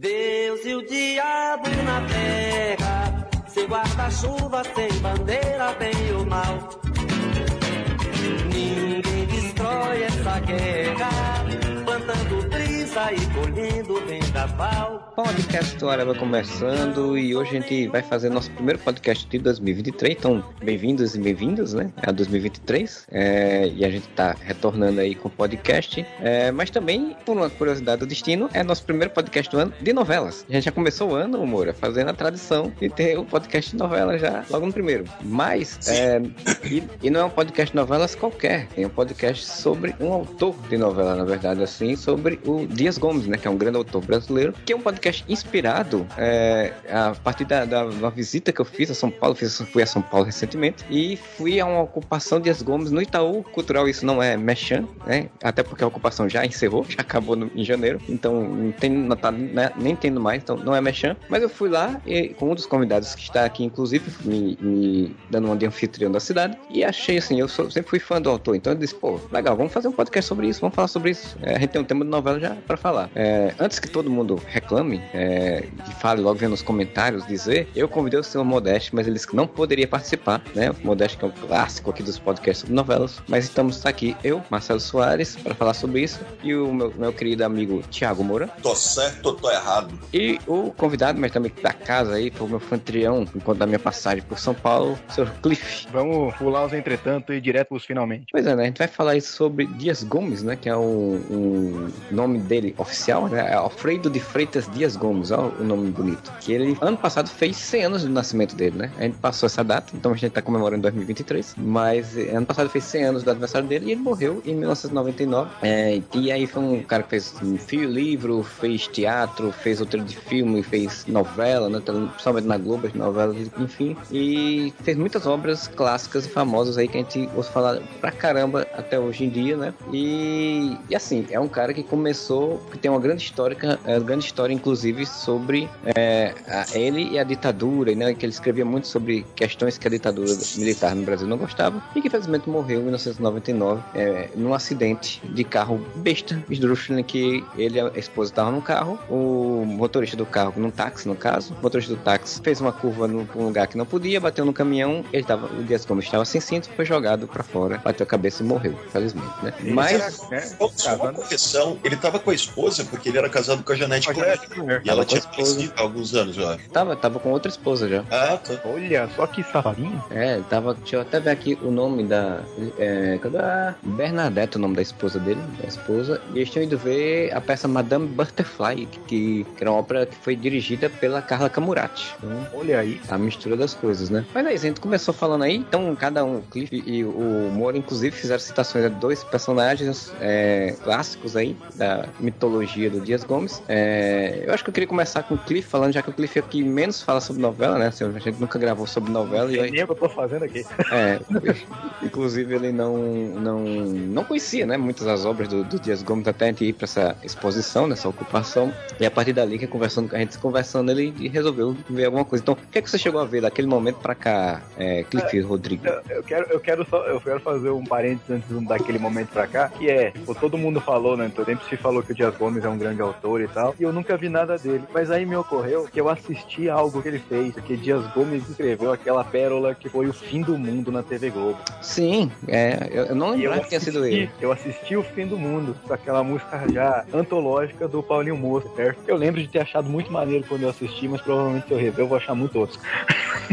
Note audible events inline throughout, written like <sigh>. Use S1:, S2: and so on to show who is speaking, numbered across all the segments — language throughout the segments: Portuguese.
S1: Deus e o diabo na terra, sem guarda-chuva, sem bandeira, bem ou mal. Ninguém destrói essa guerra, plantando brisa e colhendo vendaval.
S2: Podcast Hora vai começando e hoje a gente vai fazer nosso primeiro podcast de 2023. Então, bem-vindos e bem-vindas, né? A 2023. É, e a gente tá retornando aí com o podcast. É, mas também, por uma curiosidade do destino, é nosso primeiro podcast do ano de novelas. A gente já começou o ano, Moura, fazendo a tradição de ter o podcast de novela já logo no primeiro. Mas, é, e, e não é um podcast de novelas qualquer. Tem um podcast sobre um autor de novela, na verdade, assim, sobre o Dias Gomes, né? Que é um grande autor brasileiro, que é um podcast inspirado é, a partir da, da, visita que eu fiz a São Paulo, fiz, fui a São Paulo recentemente, e fui a uma ocupação de Dias Gomes no Itaú Cultural, isso não é mechan, né? Até porque a ocupação já encerrou, já acabou no, em janeiro, então não tem, não tá, né, nem tendo mais, então não é mechan. Mas eu fui lá e, com um dos convidados que está aqui, inclusive, me, me dando uma de anfitrião da cidade, e achei assim, eu sou, sempre fui fã do autor, então eu disse, pô, legal, vamos fazer um podcast sobre isso, vamos falar sobre isso. É, a gente tem um tema de novela já para falar. É, antes que todo mundo reclame, é, e fale logo vendo nos comentários, dizer, eu convidei o senhor Modeste, mas ele disse que não poderia participar, né? O Modeste que é um clássico aqui dos podcasts sobre novelas, mas estamos aqui, eu, Marcelo Soares, para falar sobre isso, e o meu, meu querido amigo Tiago Moura.
S3: Tô certo ou tô errado?
S2: E o convidado, mas também da casa aí, foi o meu anfitrião, enquanto da minha passagem por São Paulo, o senhor Cliff.
S4: Vamos pular os entretanto e ir direto pros finalmente.
S2: Pois é, né? A gente vai falar aí sobre Dias Gomes, né? Que é o um, nome dele oficial, né? É Alfredo de Freitas Dias Gomes, ó, o nome bonito. Que ele, ano passado, fez 100 anos do nascimento dele, né? A gente passou essa data, então a gente tá comemorando 2023. Mas eh, ano passado fez 100 anos do aniversário dele e ele morreu em 1999. É, e aí foi um cara que fez um fio livro, fez teatro, fez outro de filme, fez novela, né? Principalmente na Globo, as novelas, enfim. E fez muitas obras clássicas e famosas aí que a gente ouve falar pra caramba até hoje em dia, né? E, e assim, é um cara que começou, que tem uma grande história, uma grande história, inclusive, sobre é, a, ele e a ditadura, né? Que ele escrevia muito sobre questões que a ditadura militar no Brasil não gostava e que infelizmente morreu em 1999 é, num acidente de carro besta, esdrúxulo, em que ele e a esposa estavam no carro, o motorista do carro, num táxi no caso, o motorista do táxi fez uma curva num lugar que não podia, bateu no caminhão, ele tava, o Dias Gomes estava sem cinto, foi jogado para fora, bateu a cabeça e morreu, infelizmente, né?
S3: Mas, era, né? só uma correção, ele tava com a esposa porque ele era casado com a Janete Correia. E ela tinha falecido há alguns anos, eu acho.
S2: Tava, tava com outra esposa já.
S3: Ah, tá.
S4: Olha, só que safadinho.
S2: É, tava, deixa eu até ver aqui o nome da, é, cadê? Bernadette, o nome da esposa dele, da esposa, e eles tinham ido ver a peça Madame Butterfly, que, que era uma ópera que foi dirigida pela Carla Camurati. Então,
S4: Olha aí.
S2: A mistura das coisas, né? Mas aí, a gente começou falando aí, então cada um, o Cliff e o Moro, inclusive, fizeram citações a dois personagens é, clássicos aí da mitologia do Dias Gomes. É, eu acho que eu queria começar com o Cliff, falando, já que o Cliff é o que menos fala sobre novela, né? Assim, a gente nunca gravou sobre novela.
S4: e aí... nem o que eu tô fazendo aqui.
S2: É, inclusive ele não, não, não conhecia, né? Muitas das obras do, do Dias Gomes até a gente ir pra essa exposição, nessa ocupação. E a partir dali, que conversando, a gente conversando, ele resolveu ver alguma coisa. Então, o que é que você chegou a ver daquele momento pra cá, é, Cliff é, Rodrigo?
S4: Eu, eu, quero, eu, quero só, eu quero fazer um parênteses antes daquele momento pra cá, que é, tipo, todo mundo falou, né? Então, sempre se falou que o Dias Gomes é um grande autor e tal, e eu nunca vi nada dele. Mas aí me ocorreu que eu assisti algo que ele fez, que Dias Gomes escreveu aquela pérola que foi o fim do mundo na TV Globo.
S2: Sim, é, eu, não lembrava que tinha sido ele.
S4: Eu assisti o fim do mundo, com aquela música já antológica do Paulinho Moço, certo? Eu lembro de ter achado muito maneiro quando eu assisti, mas provavelmente se eu rever eu vou achar muito tosco. <laughs>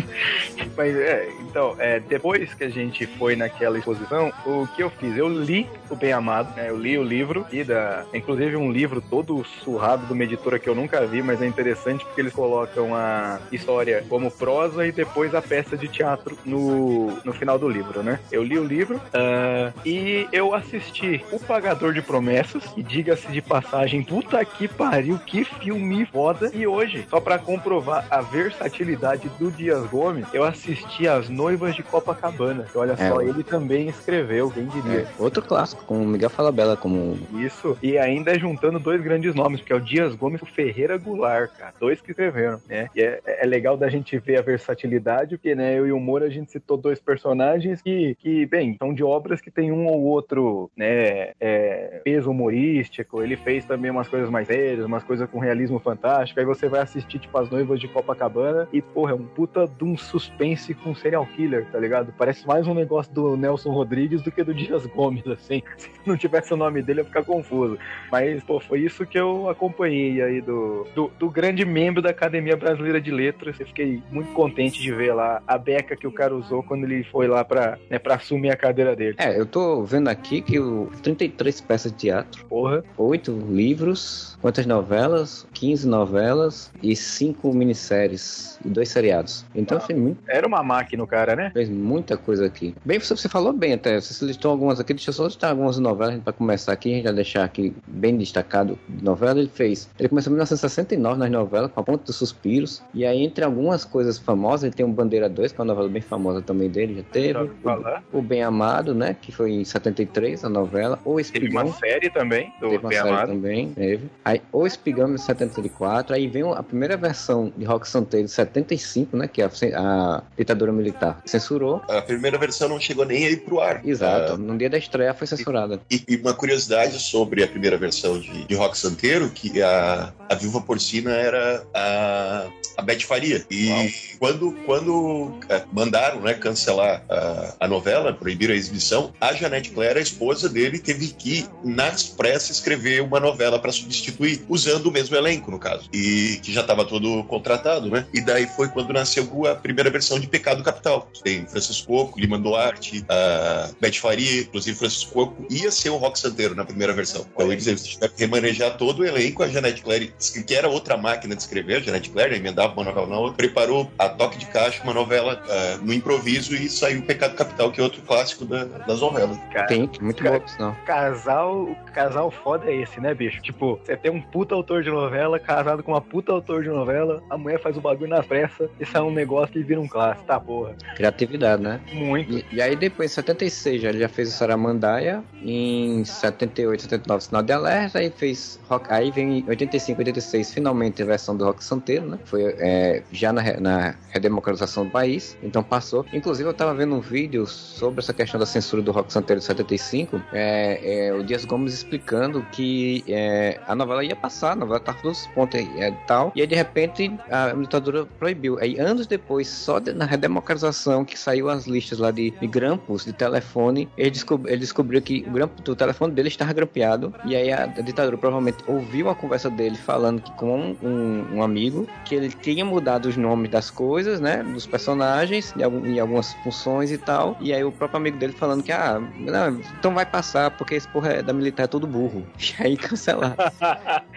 S4: Mas é, então, é, depois que a gente foi naquela exposição, o que eu fiz? Eu li o Bem Amado, né? Eu li o livro, e da, inclusive um livro todo surrado de uma editora que eu nunca vi, mas é interessante porque eles colocam a história como prosa e depois a peça de teatro no, no final do livro, né? Eu li o livro uh, e eu assisti O Pagador de Promessas, e diga-se de passagem, puta que pariu, que filme foda. E hoje, só para comprovar a versatilidade do Dias Gomes, eu assisti As Noivas de Copacabana. Que olha é, só, ele também escreveu, quem diria. É,
S2: outro clássico, com o Miguel Falabella como.
S4: Isso, e ainda juntando dois grandes nomes, porque é o Dias Gomes e o Ferreira Goulart, cara. Dois que escreveram, né? E é, é legal da gente ver a versatilidade, porque, né, eu e o Moura a gente citou dois personagens que, que bem, são de obras que tem um ou outro, né, é, peso humorístico. Ele fez também umas coisas mais sérias, umas coisas com realismo fantástico. Aí você vai assistir, tipo, As Noivas de Copacabana e, porra, é um puta de um suspense com serial killer, tá ligado? Parece mais um negócio do Nelson Rodrigues do que do Dias Gomes, assim. <laughs> Se não tivesse o nome dele, ia ficar confuso. Mas, pô, foi isso que eu acompanhei aí do, do, do grande membro da Academia Brasileira de Letras. Eu fiquei muito contente de ver lá a beca que o cara usou quando ele foi lá pra, né, pra assumir a cadeira dele.
S2: É, eu tô vendo aqui que o 33 peças de teatro,
S4: porra,
S2: oito livros, quantas novelas? 15 novelas e cinco minisséries e dois seriados. Então, ah, muito...
S4: Era uma máquina o cara, né?
S2: Fez muita coisa aqui. Bem, você falou bem até, você listou algumas aqui, deixa eu só listar algumas novelas para começar aqui, a gente vai deixar aqui bem destacado de novela. Ele fez, ele começou 1969 nas novelas, com a Ponte dos Suspiros, e aí entre algumas coisas famosas, ele tem um Bandeira 2, que é uma novela bem famosa também dele, já teve. O, o, Bem Amado, né, que foi em 73, a novela. O Espigão.
S4: Teve uma série também, do
S2: teve uma
S4: Bem
S2: série Amado. também, teve. Aí, o Espigão em 74, aí vem a primeira versão de Rock Santeiro de 75, né, que a, a ditadura militar censurou.
S3: A primeira versão não chegou nem aí pro ar.
S2: Exato, uh, no dia da estreia foi censurada.
S3: E, e, uma curiosidade sobre a primeira versão de, de Rock Santeiro, que a, a viúva porcina era a, a Beth Faria. E Uau. quando, quando é, mandaram né, cancelar a, a novela, proibiram a exibição, a Janete Claire, a esposa dele, teve que, nas pressas, escrever uma novela para substituir, usando o mesmo elenco, no caso. E que já estava todo contratado, né? E daí foi quando nasceu a primeira versão de Pecado Capital. Tem Francisco Coco, Lima Duarte, a Beth Faria, inclusive Francisco Coco, ia ser o Rock Santeiro na primeira versão. Então eles tiveram que remanejar todo o elenco. A Janete Claire, que era outra máquina de escrever, a Janete Claire, emendava uma novela na outra, preparou a toque de caixa uma novela uh, no improviso e saiu Pecado Capital, que é outro clássico da, das novelas.
S2: Cara, tem, muito cara, bom, não.
S4: Casal, casal foda é esse, né, bicho? Tipo, você tem um puta autor de novela casado com uma puta autor de novela, a mulher faz o bagulho na pressa e sai um negócio que vira um clássico, tá porra.
S2: Criatividade, né?
S4: Muito.
S2: E, e aí depois, em 76, ele já fez o Saramandaia, em 78, 79, Sinal de Alerta, aí fez rock, aí vem em 85, 86, finalmente a versão do Rock Santeiro, né? Foi é, já na, na redemocratização do país, então passou. Inclusive, eu tava vendo um vídeo sobre essa questão da censura do Rock Santeiro de 75, é, é, o Dias Gomes explicando que é, a novela ia passar, a novela tava todos os pontos e é, tal, e aí de repente a ditadura proibiu. Aí anos depois, só de, na redemocratização, que saiu as listas lá de, de grampos de telefone, ele, descob, ele descobriu que o grampo telefone dele estava grampeado, e aí a, a ditadura provavelmente ouviu a conversa dele falando que com um, um, um amigo, que ele tinha mudado os nomes das coisas, né, dos personagens, em algumas funções e tal, e aí o próprio amigo dele falando que, ah, não, então vai passar, porque esse porra é da militar é todo burro. <laughs> E aí cancelaram.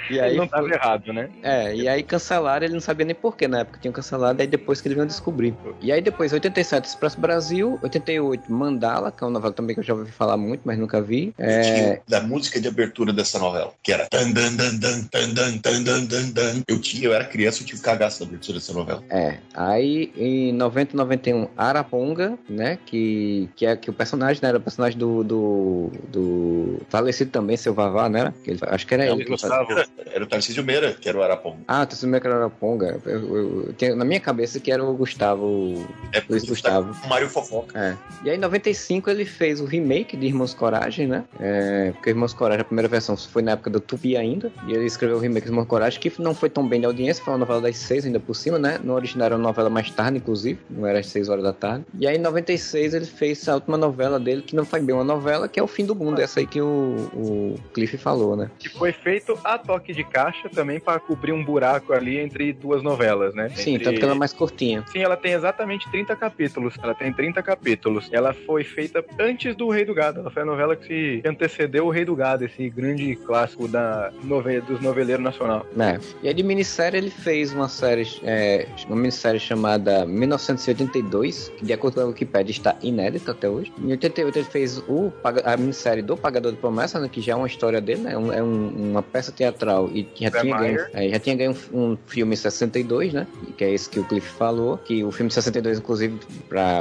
S4: e <laughs> aí ele não estava errado, né?
S2: É, e aí cancelaram, ele não sabia nem porquê na época tinham cancelado, aí depois que ele veio descobrir. E aí depois, 87, Expresso Brasil, 88, Mandala, que é uma novela também que eu já ouvi falar muito, mas nunca vi. É...
S3: Da música de abertura dessa novela, que era eu tinha, eu era criança, eu tive cagaço da abertura dessa novela.
S2: É, aí em 90 91, Araponga, né, que, que é que o personagem, né, era o personagem do, do, do falecido também, seu Vavá, né? Que ele, acho que era ele.
S3: Gostava. Era o Tarcísio Meira, que era o Araponga.
S2: Ah, o Tarcísio Meira que era o Araponga. Eu, eu, eu, na minha cabeça que era o Gustavo.
S3: É, Luiz Gustavo. O Mário Fofoca.
S2: É. E aí em 95 ele fez o remake de Irmãos Coragem, né? É, porque Irmãos Coragem, a primeira versão foi na época do Tupi ainda. E ele escreveu o remake de Irmãos Coragem, que não foi tão bem de audiência, foi uma novela das seis ainda por cima, né? No original era uma novela mais tarde, inclusive. Não era às seis horas da tarde. E aí em 96 ele fez a última novela dele, que não foi bem uma novela, que é O Fim do Mundo. Essa aí que o, o Cliff falou, né?
S4: Que foi feito a toque de caixa também para cobrir um buraco ali entre duas novelas, né?
S2: Sim,
S4: entre...
S2: tanto que ela é mais curtinha.
S4: Sim, ela tem exatamente 30 capítulos. Ela tem 30 capítulos. Ela foi feita antes do Rei do Gado. Ela foi a novela que se antecedeu o Rei do Gado, esse grande clássico da dos noveleiros nacional.
S2: É. E aí de minissérie ele fez uma série, é, uma minissérie chamada 1982, que de acordo com a Wikipedia está inédita até hoje. Em 88 ele fez o, a minissérie do Pagador de Promessa, né, que já é uma história dele, né? É um, uma peça teatral e que já tinha ganho, é, já tinha ganho um, um, filme em 62, né? Que é esse que o Cliff falou. que o filme de 62, inclusive,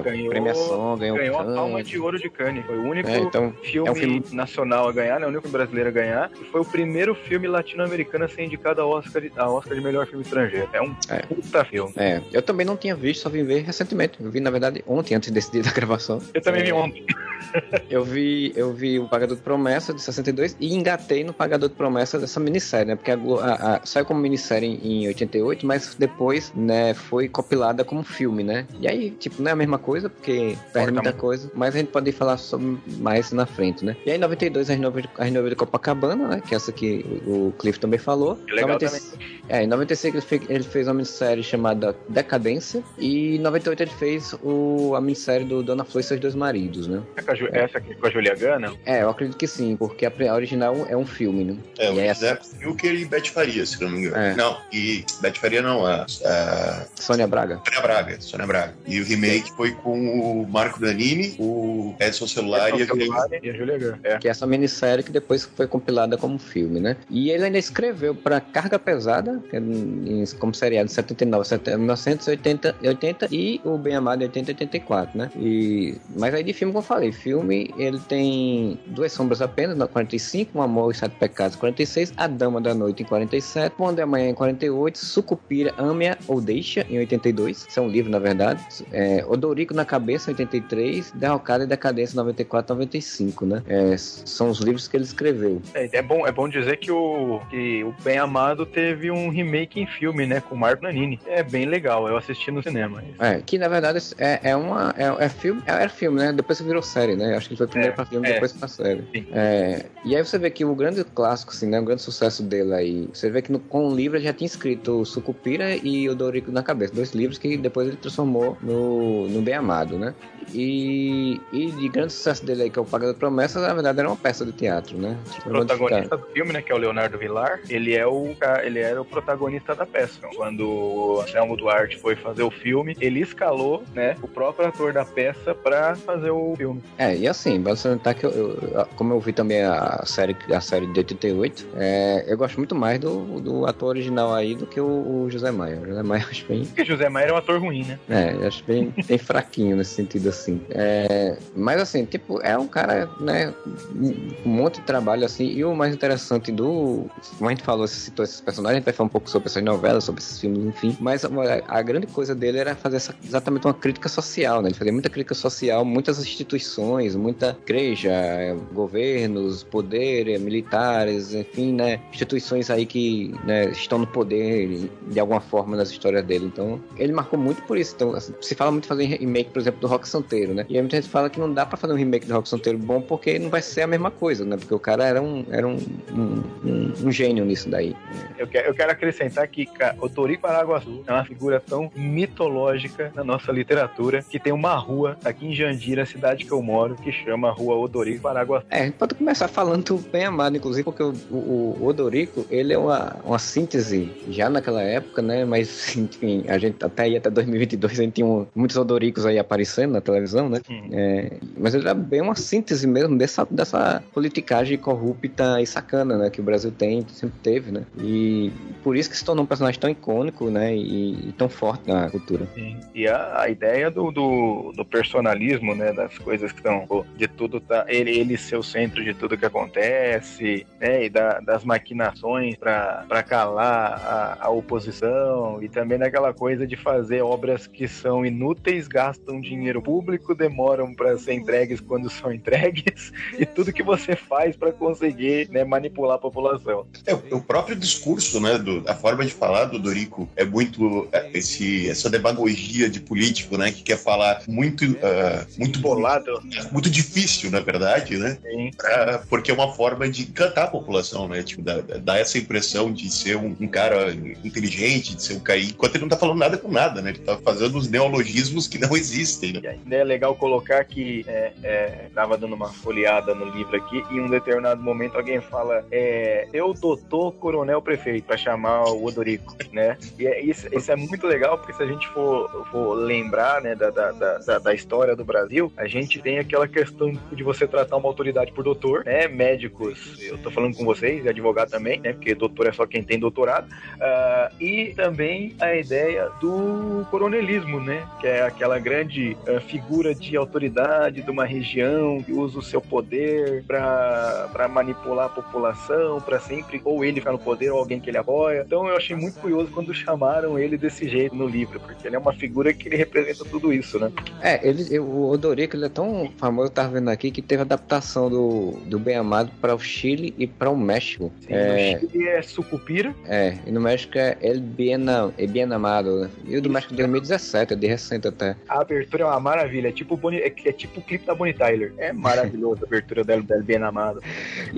S4: Ganhou-
S2: premiação, ganhou,
S4: Ganhou a
S2: Cannes.
S4: palma de ouro de Cannes. Foi o único
S2: É, então,
S4: filme,
S2: é um filme-
S4: nacional a ganhar, né? O único brasileiro a ganhar. E foi o primeiro filme latino-americano a ser indicado a Oscar, de- a Oscar de melhor filme estrangeiro. É um
S2: É.
S4: puta filme.
S2: É, eu também não tinha visto, só vim ver recentemente. Eu vi, na verdade, ontem, antes desse dia da gravação.
S4: Eu também vi
S2: É,
S4: ontem. <laughs>
S2: Eu vi, eu vi o Pagador de Promessa de 62 e engatei no Pagador de Promessa dessa minissérie, né? Porque a, a- a- saiu como minissérie em 88, mas depois, né, foi compilada como filme, né? E aí, tipo, não é a mesma coisa, porque perde muita coisa, mas a gente pode falar sobre mais na frente, né? E aí, em 92, a Renova de, a Renova de Copacabana, né? Que é essa que o Cliff também falou.
S4: Que legal
S2: 96 É, em 96 ele fez, ele fez uma minissérie chamada Decadência e em 98 ele fez o, a minissérie do Dona Flor e seus dois maridos, né?
S4: É com a Ju- Essa aqui com a Julia Gana.
S2: É, eu acredito que sim, porque a, a original é um filme, né?
S3: É, o
S2: E aí,
S3: Zé Wilker e Beth Faria, se não me engano.
S2: É.
S3: Não, e Beth Faria não, a, a
S2: Sônia Braga.
S3: Sônia Braga, Sônia Braga. E o remake foi com o Marco Danini, o Edson Celular e a
S4: e a Julia Gana. É.
S2: Que é essa minissérie que depois foi compilada como filme, né? E ele ainda escreveu para Carga Pesada, é como seriado de 79, 70, 1980 80, e o Bem Amado em 80 84, né? E, mas aí de filme, como eu falei, filme ele tem Duas Sombras apenas, na 45, Um Amor e Sete Pecados, 46, A Dama da Noite em 47, Quando é Amanhã em 48, Sucupira, Ame-a ou Deixa em 82, isso é um livro na verdade, é, Odorico na Cabeça em 83, Derrocada e Decadência 94 95, né? É, são os livros que ele escreveu.
S4: É, é bom, é bom dizer que o, que o Bem Amado teve um remake em filme, né? Com o Marco Nanini. É bem legal, eu assisti no cinema.
S2: É, que na verdade é, é uma. É, é filme, é, era filme, né? Depois que virou série, né? Acho que foi primeiro
S4: É,
S2: pra filme,
S4: é.
S2: depois pra série. É, e aí você vê que o grande clássico, assim, né? O grande sucesso dele aí. Você vê que no, com o livro ele já tinha escrito Sucupira e Odorico na Cabeça. Dois livros que depois ele transformou no, no Bem Amado, né? E, e de grande sucesso dele aí, que é o Pagador de Promessas, na verdade era uma peça de teatro, né?
S4: O protagonista do filme, né, que é o Leonardo Vilar, ele é o ele era o protagonista da peça. Quando o Anselmo Duarte foi fazer o filme, ele escalou, né, o próprio ator da peça pra fazer o filme.
S2: É, e assim, vale salientar que eu, eu- como eu vi também a série, a série de 88, é, eu gosto muito mais do, do ator original aí do que o, o José Maia. O José Maia eu acho bem,
S4: Porque José Maia é um ator ruim, né?
S2: é, eu acho bem, bem fraquinho nesse sentido assim. É, mas assim, tipo, é um cara, né, um monte de trabalho assim, e o mais interessante do, como a gente falou, citou esses personagens, a gente vai falar um pouco sobre essas novelas, sobre esses filmes, enfim, mas a, grande coisa dele era fazer essa- exatamente uma crítica social, né, ele fazia muita crítica social, muitas instituições, muita igreja, governos, poderes, militares, enfim, né, instituições aí que né, estão no poder de alguma forma nas histórias dele, então ele marcou muito por isso, então assim, se fala muito fazer remake, por exemplo, do Rock Santeiro, né, e aí muita gente fala que não dá pra fazer um remake do Rock Santeiro bom porque não vai ser a mesma coisa, né, porque o cara era um, era um, um, um- um gênio nisso daí.
S4: Eu quero, eu quero acrescentar que ca- o Torico Araguaçu é uma figura tão mitológica na nossa literatura que tem uma rua aqui em Jandira, a cidade que eu moro, que chama Rua Odorico Araguaçu.
S2: É, a gente pode começar falando do bem amado, inclusive, porque o, o, o Odorico, ele é uma, uma síntese já naquela época, né? Mas, <laughs> enfim, a gente até aí, até 2022, a gente tinha muitos Odoricos aí aparecendo na televisão, né?
S4: Hum.
S2: É, mas ele era bem uma síntese mesmo dessa, dessa politicagem corrupta e sacana, né? Que o Brasil tem, sempre teve, né? E por isso que se tornou um personagem tão icônico, né? E, e tão forte na cultura.
S4: Sim. E a, a ideia do, do, do personalismo, né, das coisas que estão de tudo tá ele, ele ser o centro de tudo que acontece, né, e da- das maquinações para calar a, a oposição e também daquela coisa de fazer obras que são inúteis, gastam dinheiro público, demoram para ser entregues quando são entregues e tudo que você faz para conseguir né, manipular a população.
S3: É, o próprio discurso, né, do, a forma de falar do Dorico é muito é, esse, essa demagogia de político, né, que quer falar muito, ah, muito
S4: Bolado,
S3: muito difícil, na verdade, né, pra- porque é uma forma de encantar a população, né, tipo, dar, dar essa impressão de ser um, um cara inteligente, de ser um cara, enquanto ele não tá falando nada com nada, né, ele tá fazendo os neologismos que não existem, né.
S4: Né, é legal colocar que é, é, tava dando uma folheada no livro aqui e em um determinado momento alguém fala é, eu doutor coronel prefeito para chamar o Odorico, né? E é, isso, isso, é muito legal porque se a gente for, for lembrar, né, da, da, da, da, história do Brasil, a gente tem aquela questão de você tratar uma autoridade por doutor, né? Médicos, eu tô falando com vocês, advogado também, né? Porque doutor é só quem tem doutorado. Uh, e também a ideia do coronelismo, né? Que é aquela grande uh, figura de autoridade de uma região que usa o seu poder para manipular a população, para sempre ou ele ficar no poder ou alguém que ele apoia. Então eu achei muito curioso quando chamaram ele desse jeito no livro, porque ele é uma figura que ele representa tudo isso, né?
S2: É, ele, o Odorico ele é tão famoso, eu tava vendo aqui, que teve adaptação do, do Bem Amado para o Chile e para o México.
S4: Sim, é, no Chile é Sucupira.
S2: É, e no México é El Bien, Bien Amado. Né? E o do México de 2017, é de recente até.
S4: A abertura é uma maravilha, é tipo, Bonnie, é, é tipo o clipe da Bonnie Tyler. É maravilhoso a abertura dela, del Bien Amado.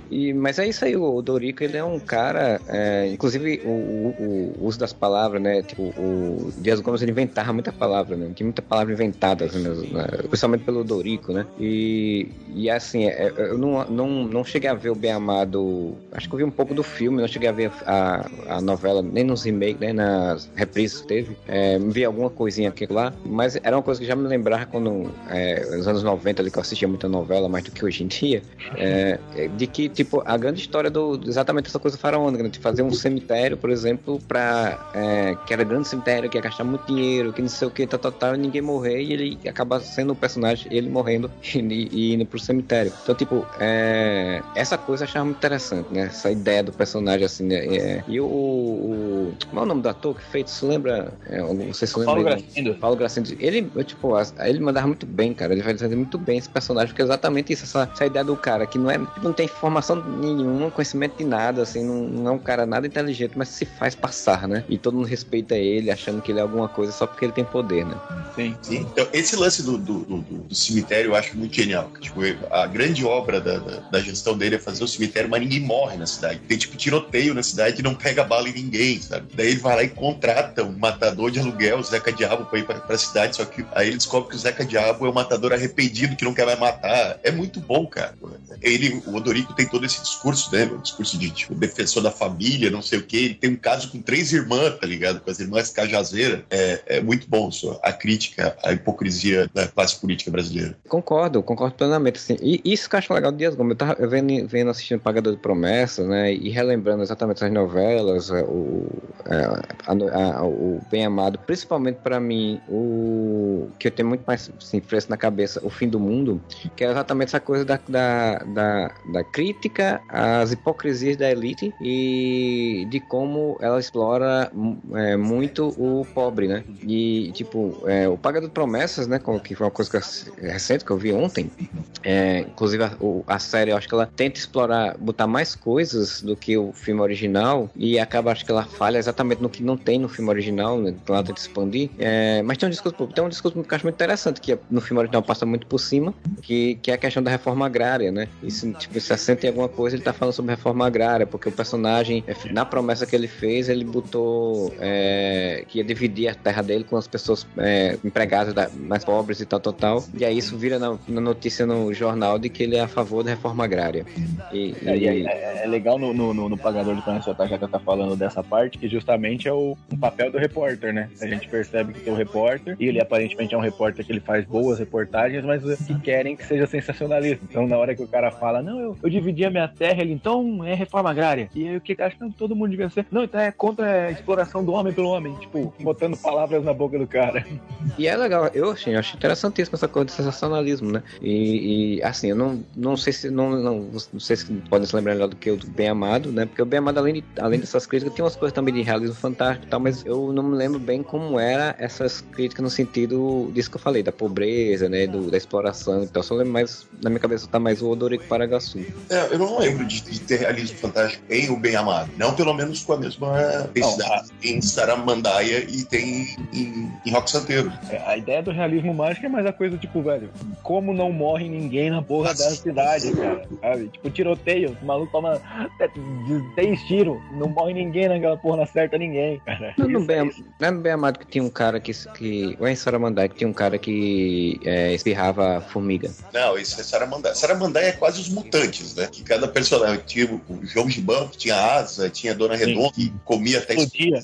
S2: E, mas é isso aí, o Odorico ele é um cara, é, inclusive o, o, o, uso das palavras, né? Tipo, o Dias Gomes ele inventava muita palavra, né? Tinha muita palavra inventada, assim, né? principalmente pelo Odorico, né? E, e assim, é, eu não, não, não cheguei a ver o Bem Amado, acho que eu vi um pouco do filme, não cheguei a ver a, a novela, nem nos remakes, nem nas reprises que teve. É, vi alguma coisinha aqui lá, mas era uma coisa que já me lembrava quando, é, nos anos 90, ali, que eu assistia muita novela, mais do que hoje em dia, é, de que, tipo, a grande história do exatamente essa coisa faraônica, né? de fazer um cemitério, por exemplo, para é, que era grande cemitério, que ia gastar muito dinheiro, que não sei o que, tal, tal, tal, e ninguém morrer, e ele acaba sendo o personagem, ele morrendo <laughs> e, e indo pro cemitério. Então, tipo, é, essa coisa eu achava muito interessante, né? Essa ideia do personagem, assim, né? É, e o, o. Qual é o nome do ator que fez? Você lembra? É, sei se lembra.
S4: Paulo Gracindo.
S2: Paulo Gracindo. Ele, tipo, ele mandava muito bem, cara. Ele fazia muito bem esse personagem, porque é exatamente isso, essa, essa ideia do cara que não é, não tem informação nenhuma, conhecimento de nada, assim, não, não é um cara nada inteligente, mas se faz passar, né? E todo mundo respeita ele, achando que ele é alguma coisa só porque ele tem poder, né?
S3: Sim. Sim. Então, esse lance do, do, do, do cemitério eu acho muito genial. Tipo, a grande obra da, da, da, gestão dele é fazer o cemitério, mas ninguém morre na cidade. Tem, tipo, tiroteio na cidade e não pega bala em ninguém, sabe? Daí ele vai lá e contrata um matador de aluguel, o Zeca Diabo, pra ir pra, pra cidade, só que aí ele descobre que o Zeca Diabo é um matador arrependido, que não quer mais matar. É muito bom, cara. Ele, o Odorico tem todo esse discurso, né? O discurso de, tipo, defensor da família, não sei o quê. Ele tem um caso com três irmãs, tá ligado? Com as irmãs Cajazeiras. É, é muito bom só, a crítica à hipocrisia da classe política brasileira.
S2: Concordo, concordo plenamente. Assim. E isso que eu acho legal do Dias Gomes. Eu tava vendo, vendo assistindo Pagador de Promessas, né? E relembrando exatamente as novelas, é, o, é, a, a, o Bem Amado, principalmente para mim, o que eu tenho muito mais assim, fresco na cabeça, O Fim do Mundo, que é exatamente essa coisa da, da, da, da crítica às hipocrisias da elite e de como ela explora é, muito o pobre, né? E, tipo, é, o Pagador de Promessas, né? Que foi uma coisa que eu, recente que eu vi ontem. É, inclusive, a, a, série, eu acho que ela tenta explorar, botar mais coisas do que o filme original e acaba, acho que ela falha exatamente no que não tem no filme original, né? Então ela tenta expandir. É, mas tem um discurso, tem um discurso que eu acho muito interessante, que no filme original passa muito por cima, que, que é a questão da reforma agrária, né? E se, tipo, se assenta em alguma coisa, ele tá falando sobre reforma agrária, porque o personagem, é, na promessa que ele fez, ele botou é, que ia dividir a terra dele com as pessoas é, empregadas da, mais pobres e tal, tal, tal. E aí isso vira na, na, notícia no jornal de que ele é a favor da reforma agrária.
S4: E, é, e... É, é, legal no, no, no, pagador de promessa já que tá falando dessa parte, que justamente é o, um papel do repórter, né? A gente percebe que tem o repórter, e ele aparentemente é um repórter que ele faz boas reportagens, mas que querem que seja sensacionalista. Então, na hora que o cara fala, não, eu, eu dividi a minha terra, ele então é reforma agrária. E aí o que acha que todo mundo devia ser? Não, então é contra a exploração do homem pelo homem. Tipo, botando palavras na boca do cara.
S2: E é legal, eu achei, eu achei interessantíssimo essa coisa de sensacionalismo, né? E, e, assim, eu não, não sei se não, não, não sei se podem se lembrar melhor do que o Bem Amado, né? Porque o Bem Amado, além, de, além dessas críticas, tem umas coisas também de realismo fantástico e tal, mas eu não me lembro bem como era essas críticas no sentido disso que eu falei, da pobreza, né? Do, da exploração. Então, eu só lembro mais, na minha cabeça tá mais o Odorico Paragaçu.
S3: É, eu não lembro de, de ter realismo fantástico em O Bem Amado. Não pelo menos com a mesma densidade em Saramandai Saramandaya e tem em, em Rock Santeiro.
S4: É, a ideia do realismo mágico é mais a coisa, tipo, velho, como não morre ninguém na porra da cidade, cara, sabe? Tipo, tiroteio, o maluco toma 10 tiros, não morre ninguém naquela porra, não acerta ninguém, cara.
S2: Não, não, bem, não é bem amado que tinha um cara que. que ou é em Saramandai que tinha um cara que é, espirrava formiga.
S3: Não, isso é Saramandai. Saramandai é quase os mutantes, né? Que cada personagem tinha o João Gibão, que tinha asa, tinha a Dona Redonda, que comia até
S4: Podia.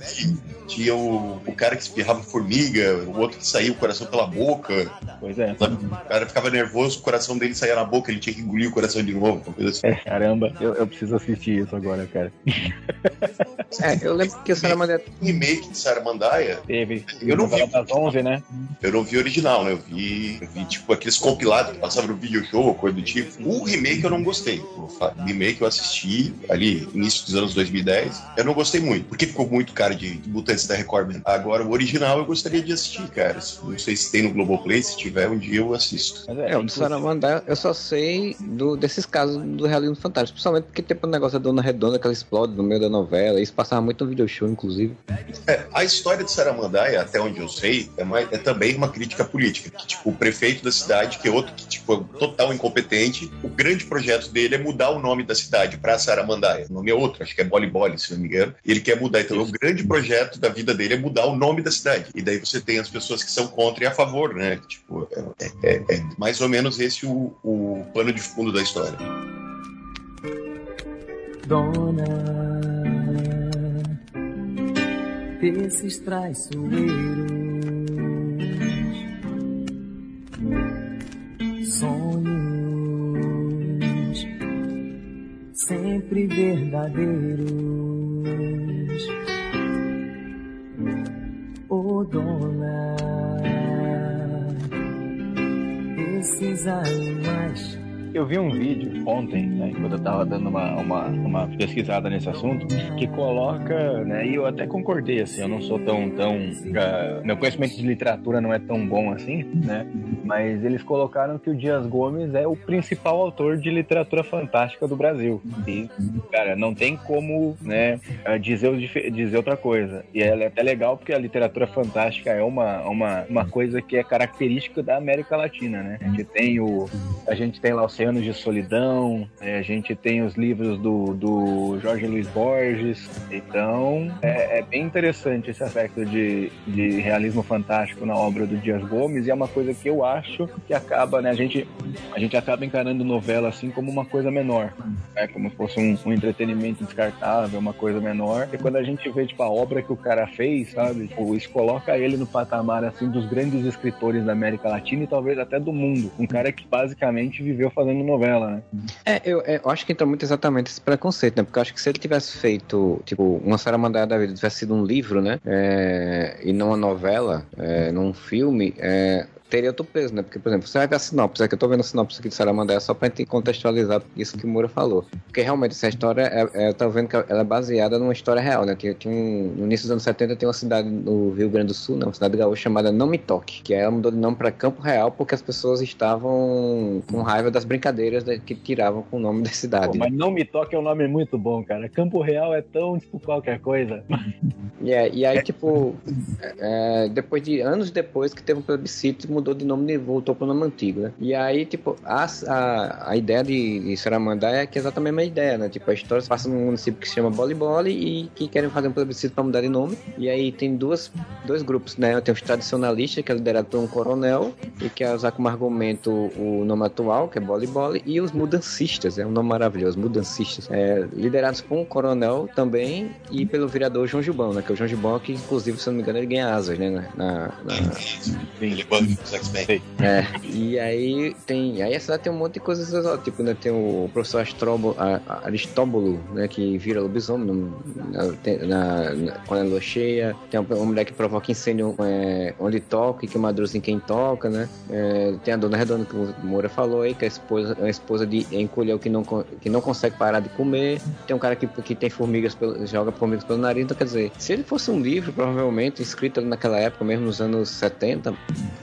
S3: Tinha o, o cara que espirrava formiga, o outro que saía o coração pela boca.
S4: Pois é.
S3: O cara ficava nervoso, o coração dele saía na boca, ele tinha que engolir o coração de novo. assim.
S4: É, caramba, eu, eu preciso assistir isso agora, cara. <laughs>
S2: É, eu lembro que o Saramandai.
S3: Um remake de Saramandaya,
S4: Teve.
S3: Eu não vi.
S4: Das 11, né?
S3: eu não vi o original, né? Eu vi, eu vi tipo aqueles compilados que passavam no video show, coisa do tipo. O remake eu não gostei. O remake eu assisti ali, início dos anos 2010. Eu não gostei muito, porque ficou muito cara de, de mutantes da Record. Agora, o original eu gostaria de assistir, cara. Não sei se tem no Globoplay, se tiver, um dia eu assisto.
S4: Mas
S2: É, o
S4: inclusive-
S2: Saramandai, eu só sei do, desses casos do realismo fantástico. Principalmente porque tem o negócio da Dona Redonda que ela explode no meio da novela. Isso passava muito no video show, inclusive.
S3: É, a história de Saramandaia, até onde eu sei, é, mais- é também uma crítica política. Que, tipo, o prefeito da cidade, que é outro que tipo, é total incompetente, o grande projeto dele é mudar o nome da cidade para Saramandaia. O nome é outro, acho que é Boli Boli, se não me engano. Ele quer mudar. Então, o grande projeto da vida dele é mudar o nome da cidade. E daí você tem as pessoas que são contra e a favor, né? Tipo, é, é- é mais ou menos esse o, o pano de fundo da história.
S5: Dona desses traiçoeiros, sonhos sempre verdadeiros. Oh, dona, esses animais
S4: Eu vi um vídeo ontem, né, quando eu tava dando uma, uma, uma pesquisada nesse assunto, que coloca, né, e eu até concordei, assim, eu não sou tão, tão, ah, meu conhecimento de literatura não é tão bom assim, né, mas eles colocaram que o Dias Gomes é o principal autor de literatura fantástica do Brasil. E, cara, não tem como, né, ah, dizer, o dizer outra coisa. E é até legal porque a literatura fantástica é uma, uma, uma coisa que é característica da América Latina, né? A gente tem o, a gente tem lá Oceanos de Solidão, né? a gente tem os livros do, do Jorge Luiz Borges. Então, é, é bem interessante esse aspecto de, de realismo fantástico na obra do Dias Gomes e é uma coisa que eu acho que acaba, né? A gente, a gente acaba encarando novela assim como uma coisa menor, né? Como se fosse um, um entretenimento descartável, uma coisa menor. E quando a gente vê, tipo, a obra que o cara fez, sabe? Tipo, isso coloca ele no patamar, assim, dos grandes escritores da América Latina e talvez até do mundo. Um cara que basicamente viveu fazendo novela, né?
S2: É, eu, eu acho que entra muito exatamente esse preconceito, né? Porque eu acho que se ele tivesse feito, tipo, uma Saramandaya da vida tivesse sido um livro, né? É, e não uma novela, é, num filme, é, teria outro peso, né? Porque, por exemplo, você vai ver a sinopse, é que eu tô vendo a sinopse aqui de Saramandaya só pra gente contextualizar isso que o Moura falou. Porque realmente essa história, é, é, eu tô vendo que ela é baseada numa história real, né? Tinha, tinha um, no início dos anos 70 tem uma cidade no Rio Grande do Sul, né? Uma cidade gaúcha chamada Não Me Toque, que ela mudou de nome pra Campo Real porque as pessoas estavam com raiva das brincadeiras né, que tiravam com o nome da cidade.
S4: Pô, mas não me toque é um nome muito bom, cara. Campo Real é tão, tipo, qualquer coisa. <laughs>
S2: E, é- e aí, tipo, é, depois de anos depois que teve um plebiscito, mudou de nome e voltou pro nome antigo, né? E aí, tipo, a, a, a ideia de, de Saramandá é que é exatamente a mesma ideia, né? Tipo, a história se passa num município que se chama Boli Boli e que querem fazer um plebiscito pra mudar de nome. E aí tem duas, dois grupos, né? Tem os tradicionalistas, que é liderado por um coronel, e quer usar como argumento o nome atual, que é Boli Boli, e os mudancistas, é um nome maravilhoso, mudancistas, é, liderados por um coronel também e pelo vereador João Gilbão, né? Que é o João Gilbão, que inclusive, se não me engano, ele ganha asas, né? Na, na- na-
S3: Ele banca os X-Men.
S2: é, e aí tem. Aí a cidade tem um monte de coisas exóticas, tipo, né? Tem o professor Astrobo, a- a- Aristóbulo, né? Que vira lobisomem no- na, na- na- quando é lua cheia. Tem uma, uma mulher que provoca incêndio é, onde toca e queimaduras em quem toca, né? É, tem a Dona Redonda, que o Moura falou aí, que é a esposa, a esposa de encolheu que não, que não consegue parar de comer. Tem um cara que, que tem formigas, pelo- joga formigas pelo nariz. Então, quer dizer, se ele fosse um livro, provavelmente, escrito ali naquela época, mesmo nos anos 70,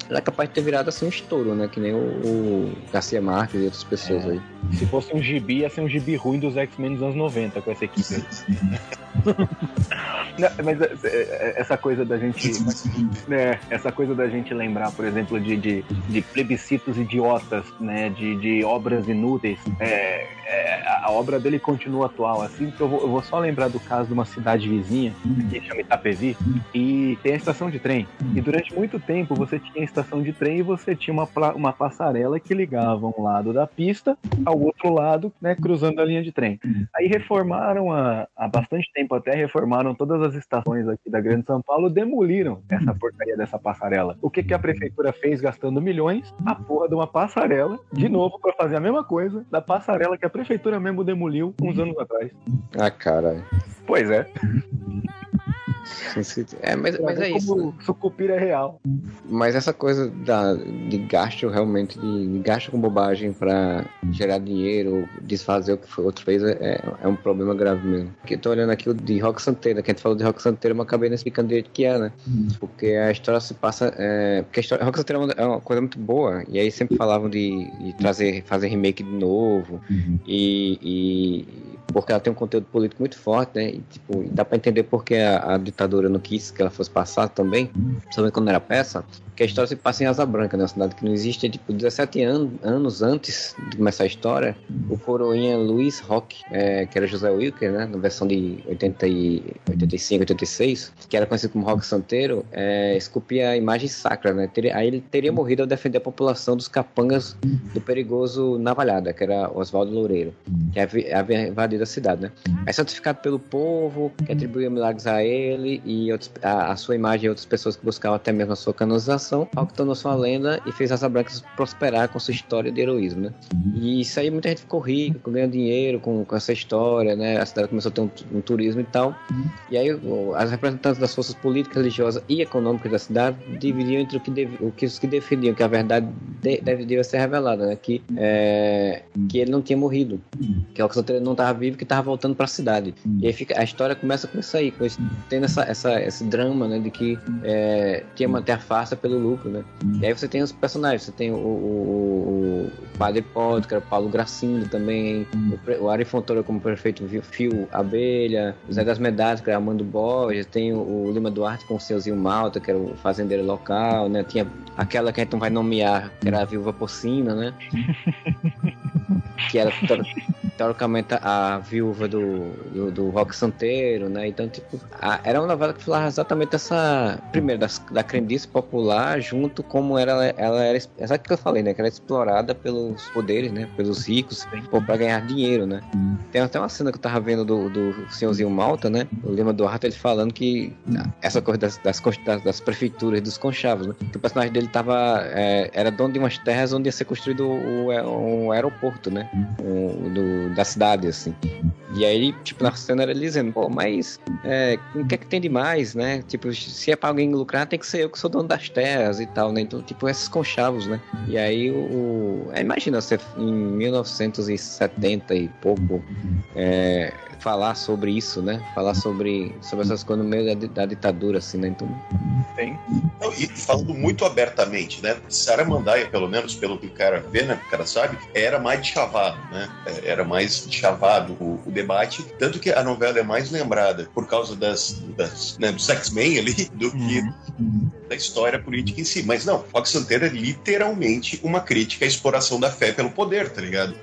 S2: ele é capaz de ter virado assim um estouro, né? Que nem o, o Garcia Marques e outras pessoas
S4: É.
S2: aí.
S4: Se fosse um gibi, ia ser um gibi ruim dos X-Men dos anos 90 com essa equipe. <laughs> Não, mas é, é, essa coisa da gente. né, essa coisa da gente lembrar, por exemplo, de, de, de plebiscitos idiotas, né? De, de obras inúteis. É, é, a obra dele continua atual, assim, eu vou, eu vou só lembrar do caso de uma cidade vizinha, que chama Itapevi, e tem a estação de trem. E durante muito tempo você tinha a estação de trem e você tinha uma, uma passarela que ligava um lado da pista ao outro lado, né, cruzando a linha de trem. Aí reformaram há, há bastante tempo até, reformaram todas as estações aqui da Grande São Paulo, demoliram essa porcaria dessa passarela. O que, que a prefeitura fez gastando milhões? A porra de uma passarela, de novo, para fazer a mesma coisa da passarela que a prefeitura mesmo demoliu uns anos atrás.
S2: Ah, cara.
S4: Pois é.
S2: É, mas, mas é isso.
S4: Como sucupira é real.
S2: Mas essa coisa da, de gasto realmente, de, de gasto com bobagem pra gerar dinheiro, desfazer o que foi outro fez, é, é um problema grave mesmo. Porque eu tô olhando aqui o de Rock Santeiro, que a gente falou de Rock Santeiro, mas acabei não explicando direito o que é, né? Porque a história se passa. É, porque a história, Rock Santeiro é uma, é uma coisa muito boa, e aí sempre falavam de, de trazer, fazer remake de novo, e, e- porque ela tem um conteúdo político muito forte, né? E, tipo, dá pra entender porque a, a ditadura não quis que ela fosse passada também, principalmente quando era peça, que a história se passa em Asa Branca, né? Uma cidade que não existe, é, tipo, 17 anos, anos antes de começar a história, o coroinha Luiz Roque, é, que era José Wilker, né? Na versão de 80 e, 85, 86, que era conhecido como Roque Santeiro, é, esculpia a imagem sacra, né? Aí ele teria morrido ao defender a população dos capangas do perigoso Navalhada, que era Oswaldo Loureiro, que havia invadido a cidade, né? É santificado pelo povo, que atribuía milagres a ele e outros- a, a sua imagem e outras pessoas que buscavam até mesmo a sua canonização, algo que tornou sua lenda e fez as Brancas prosperar com sua história de heroísmo, né? E isso aí muita gente ficou rica, ganhando dinheiro com, com essa história, né? A cidade começou a ter um, um turismo e tal. E aí as representantes das forças políticas, religiosas e econômicas da cidade dividiam entre o que, o que os que defendiam que a verdade de, deveria ser revelada, né? Que, é, que ele não tinha morrido, que Alexandre não estava vivo, que estava voltando para a cidade. E aí fica, a história começa com isso aí, com esse, tendo essa, essa, esse drama, né? De que é, tinha manter a farsa pelo lucro, né? E aí você tem os personagens, você tem o, o, o Padre Pod, que era o Paulo Gracindo também, o, pre- o Ari Fontoura como prefeito Fio- Fio Abelha, o Zé das Medalhas, que era Armando Borges, tem o, o Lima Duarte com o Seuzinho Malta, que era o fazendeiro local, né? Tinha aquela que a gente não vai nomear, que era a Viúva Porcina, né? <laughs> que era teoricamente a viúva do, do, do Rock Santeiro, né? Então, tipo, a- era uma novela que falava exatamente essa. Primeiro, das, da crendice popular, junto como era, ela era. Exato o que eu falei, né? Que era explorada pelos poderes, né? Pelos ricos, pô, pra ganhar dinheiro, né? Tem até uma cena que eu tava vendo do, do senhorzinho Malta, né? O Lima Duarte, ele falando que essa coisa das, das, das, das prefeituras, dos conchavos, né? Que o personagem dele tava. é, era dono de umas terras onde ia ser construído o, um aeroporto, né? O- do, da cidade, assim. E aí, tipo, na cena era ele dizendo, pô, mas é, o que é que tem de mais, né? Tipo, se é pra alguém lucrar, tem que ser eu que sou dono das terras e tal, né? Então, tipo, esses conchavos, né? E aí, o... é, imagina você em 1970 e pouco é, falar sobre isso, né? Falar sobre, sobre essas coisas no meio da, da ditadura, assim, né? Então,
S4: Tem.
S3: Não, e falando muito abertamente, né? Sara Mandaia, pelo menos pelo que o cara vê, né? O cara sabe, era mais de chavado, né? É, Era mais de chavado o, o debate. Tanto que a novela é mais lembrada por causa das, das né, dos X-Men ali do que da história política em si. Mas não, Rock Santeiro é literalmente uma crítica à exploração da fé pelo poder, tá ligado?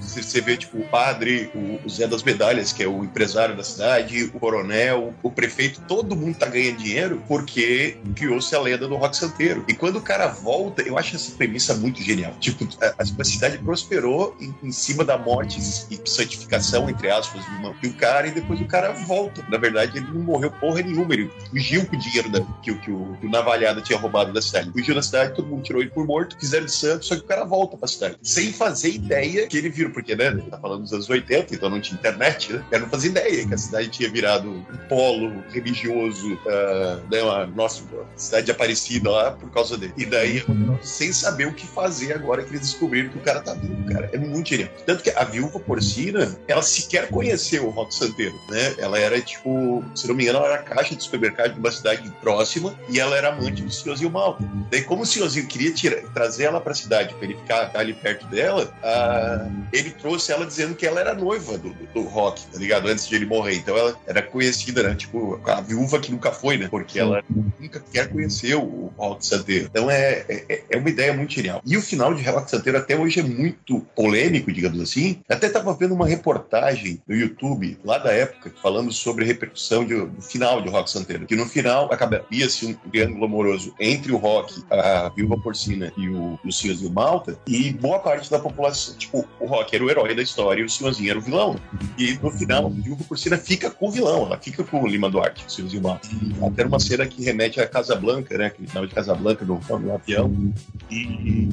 S3: Você você vê, tipo, o padre, o, o Zé das Medalhas, que é o empresário da cidade, o coronel, o prefeito, todo mundo tá ganhando dinheiro porque criou-se a lenda do Rock Santeiro. E quando o cara volta, eu acho essa premissa muito genial. Tipo, a, a cidade prosperou em, em cima da morte e santificação, entre aspas, um cara, e depois o cara volta. Na verdade, ele não morreu porra nenhuma, ele fugiu com o dinheiro da- que, que o, que o Navalhada tinha roubado da cidade. Fugiu da cidade, todo mundo tirou ele por morto, fizeram de santo, só que o cara volta pra cidade. Sem fazer ideia que ele virou, porque, né, ele tá falando dos anos 80, então não tinha internet, né? Eu não fazia ideia que a cidade tinha virado um polo religioso, ah, né, uma, nossa, cidade de Aparecida lá por causa dele. E daí, sem saber o que fazer agora que eles descobriram que o cara tá vivo, cara. É muito genial. Tanto que a viúva porcina, ela sequer conheceu o Rock Santeiro, né? Ela era, tipo, se não me engano, ela era caixa de supermercado de uma cidade próxima e ela era amante do senhorzinho Malta. Daí, como o senhorzinho queria tirar, trazer ela pra cidade pra ele ficar ali perto dela, ah, ele trouxe ela dizendo que ela era noiva do, do, do Rock, tá ligado? Antes de ele morrer. Então ela era conhecida, né? Tipo, a viúva que nunca foi, né? Porque ela nunca quer conhecer o Rock Santeiro. Então é, é, é uma ideia muito genial. E o final de Rock Santeiro até hoje é muito polêmico, digamos assim. Até tava vendo uma reportagem no YouTube, lá da época, falando sobre a repercussão de, do final de Rock Santeiro. Que no final acabaria-se um triângulo amoroso entre o Rock, a viúva porcina e o, o senhorzinho Malta. E boa parte da população, tipo, o Rock era o herói da história e o senhorzinho era o vilão. E no final, a viúva porcina fica com o vilão, ela fica com o Lima Duarte, o senhorzinho Malta. Até uma cena que remete a Casablanca, né? Que final de Casablanca, no, no avião. E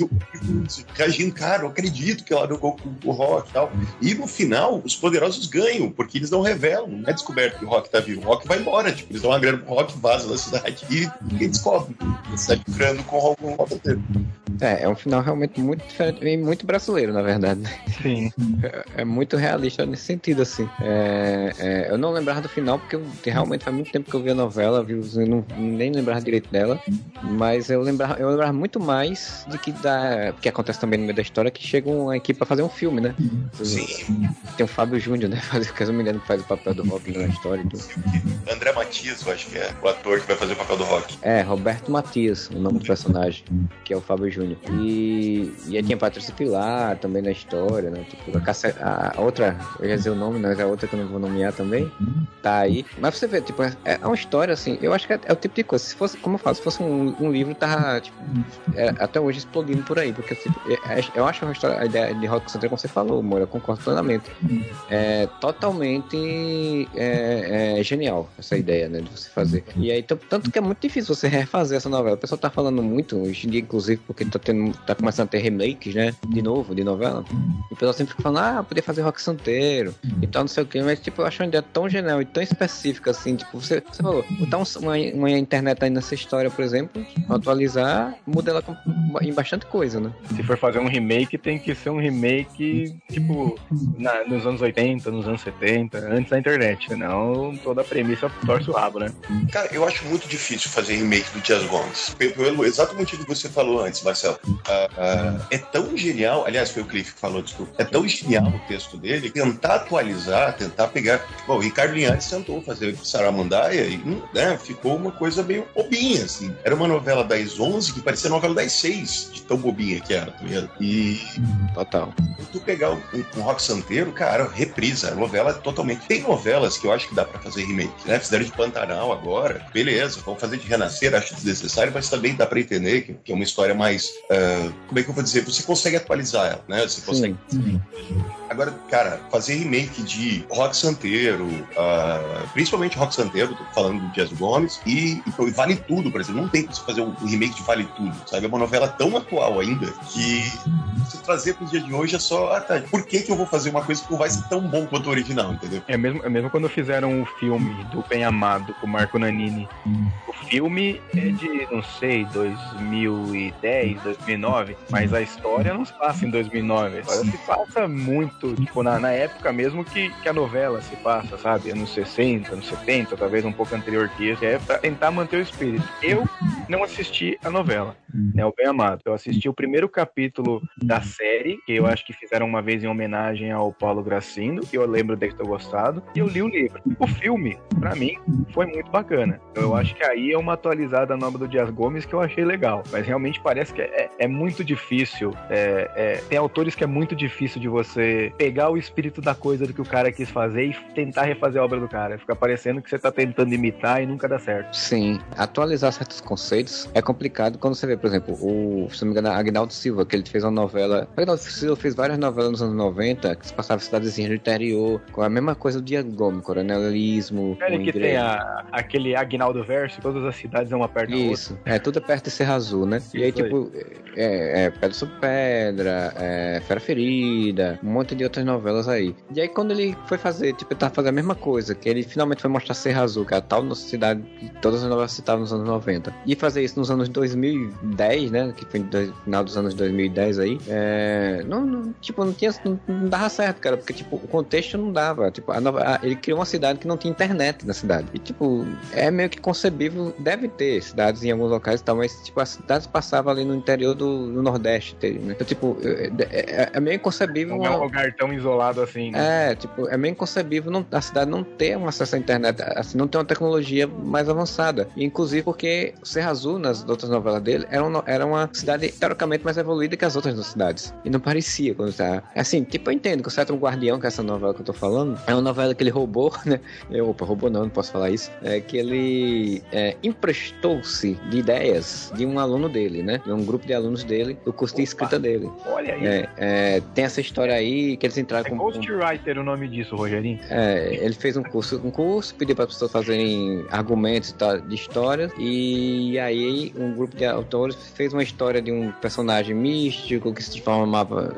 S3: e o reagindo, cara, eu acredito que ela jogou com o Rock e tal. E no final, os poderosos ganham, porque eles não revelam, não é descoberto que o Rock tá vivo. O Rock vai embora, tipo, eles dão uma grana pro Rock, vaza da cidade e ninguém descobre. Ele está lucrando com o Rock inteiro.
S2: É, é um final realmente muito diferente e muito brasileiro, na verdade. né?
S4: Sim.
S2: É, é muito realista nesse sentido, assim. É, é, eu não lembrava do final, porque eu, realmente faz muito tempo que eu vi a novela, viu? Eu não, nem lembrava direito dela. Mas eu lembrava, eu lembrava muito mais de que da. que acontece também no meio da história, que chega uma equipe pra fazer um filme, né?
S3: Sim.
S2: Tem o Fábio Júnior, né? <laughs> Faz, eu não me engano que faz o papel do Rock na história e tudo.
S3: André Matias, eu acho que é o ator que vai fazer o papel do Rock.
S2: É, Roberto Matias, o nome do personagem, que é o Fábio Júnior. E, e aí tinha Patrícia Pilar também na história, né? Tipo, a, Cássia- a outra, eu ia dizer o nome, mas a outra que eu não vou nomear também, tá aí. Mas você vê, tipo, é, é uma história assim, eu acho que é, é o tipo de coisa. Se fosse, como eu falo, se fosse um, um livro, tava, tipo, é, até hoje explodindo por aí, porque tipo, é- é- eu acho história, a ideia de Rock Santeiro, como você falou, Moura, concordo plenamente. É totalmente é, é genial essa ideia, né, de você fazer. E aí, tanto que é muito difícil você refazer essa novela. O pessoal tá falando muito hoje em dia, inclusive, porque tá, tendo, tá começando a ter remakes, né, de novo, de novela. E o pessoal sempre fica falando, ah, podia fazer Rock Santeiro e tal, não sei o que, mas tipo, eu acho uma ideia tão genial e tão específica, assim, tipo, você, você falou, botar um- uma, uma internet aí nessa história, por exemplo, atualizar, muda ela em bastante coisa, né?
S4: Se for fazer um remake, tem que ser um remake, tipo, na- nos anos 80, nos anos 70, antes da internet. Senão toda a premissa torce o rabo, né?
S3: Cara, eu acho muito difícil fazer remake do Dias Gomes. Pe- Pelo exato motivo que você falou antes, Marcelo. Ah, ah, é tão genial, aliás, foi o Cliff que falou, desculpa. É tão genial o texto dele, tentar atualizar, tentar pegar. Bom, o Ricardo Linhares tentou fazer Saramandaia e hum, né, ficou uma coisa meio bobinha, assim. Era uma novela das 11 que parecia novela das 6, de tão bobinha que era, tá ligado? E
S2: Total.
S3: tu pegar um, um rock santeiro, cara, reprisa. A novela é totalmente. Tem novelas que eu acho que dá pra fazer remake, né? Fizeram de Pantanal agora, beleza. Vamos fazer de Renascer, acho desnecessário, mas também dá pra entender que, que é uma história mais. ah, como é que eu vou dizer? Você consegue atualizar ela, né? Você consegue.
S2: Sim.
S3: Agora, cara, fazer remake de Rock Santeiro, ah, principalmente Rock Santeiro, tô falando do Dias Gomes, e, e Vale Tudo, por exemplo. Não tem como você fazer um remake de Vale Tudo, sabe? É uma novela tão atual ainda que se trazer para os dias de hoje é só, ah, tá, por que, que eu vou fazer uma coisa que não vai ser tão bom quanto o original, entendeu?
S4: É mesmo, é mesmo quando fizeram o filme do Bem Amado com o Marco Nanini. O filme é de, não sei, 2010, 2009, mas a história não se passa em 2009. A história se passa muito, tipo, na, na época mesmo que, que a novela se passa, sabe? Anos 60, anos 70, talvez um pouco anterior que isso. É pra tentar manter o espírito. Eu não assisti a novela, né? O Bem Amado. Eu assisti o primeiro capítulo da série, que eu acho que fizeram uma vez em homenagem ao Paulo Gracindo, que eu lembro de ter gostado, e eu li o livro. O filme, pra mim, foi muito bacana. Eu acho que aí é uma atualizada nova do Dias Gomes que eu achei legal. Mas realmente parece que é, é muito difícil. é- é- tem autores que é muito difícil de você pegar o espírito da coisa do que o cara quis fazer e tentar refazer a obra do cara. Fica parecendo que você tá tentando imitar e nunca dá certo.
S2: Sim, atualizar certos conceitos é complicado quando você vê, por exemplo, o, se não me engano, Agnaldo Silva, que ele fez uma novela. Agnaldo Silva fez várias novelas nos anos 90 que se passavam em cidadezinhas do interior, com a mesma coisa do Dias Gomes, coronelismo,
S4: Ele que tem a- aquele Agnaldo Verso, todas as cidades uma perto da outra.
S2: Isso, é tudo perto de Serra Azul, né? E aí,
S4: Isso aí.
S2: tipo, é, é Pedra sobre Pedra, é Fera Ferida, um monte de outras novelas aí. E aí, quando ele foi fazer, tipo, ele tava fazendo a mesma coisa, que ele finalmente foi mostrar Serra Azul, que é a tal nossa cidade que todas as novelas citavam nos anos 90, e fazer isso nos anos 2010, né? Que foi final dos anos 2010 aí. É, não, não, tipo, não tinha. Não, não, dava certo, cara, porque, tipo, o contexto não dava. Tipo, a nova, a, ele criou uma cidade que não tinha internet na cidade. E, tipo, é meio que concebível, deve ter cidades em alguns locais e tal, mas, tipo, as cidades passavam ali no interior do, do Nordeste, né? Então, tipo, é, é, é meio inconcebível.
S4: Não é um lugar tão isolado assim. Né?
S2: É, tipo, é meio inconcebível não, a cidade não ter um acesso à internet, assim, não ter uma tecnologia mais avançada. Inclusive porque Serra Azul, nas outras novelas dele, era uma, era uma cidade teoricamente mais evoluída que as outras duas cidades. E não parecia quando tá. Assim, tipo, eu entendo que o Cetro Guardião, que é essa novela que eu tô falando, é uma novela que ele roubou, <laughs> né? Eu, opa, roubou não, não posso falar isso. É que ele é, emprestou-se de ideias de um aluno dele, né? De um grupo de alunos dele, do curso de escrita dele.
S4: Olha aí.
S2: É, é, tem essa história aí que eles entraram
S4: é
S2: com.
S4: Ghostwriter o nome disso, Rogerinho.
S2: É, ele fez um curso, um curso, pediu para as pessoas fazerem argumentos de histórias, e aí um grupo de autores fez uma história de um personagem místico que se transformava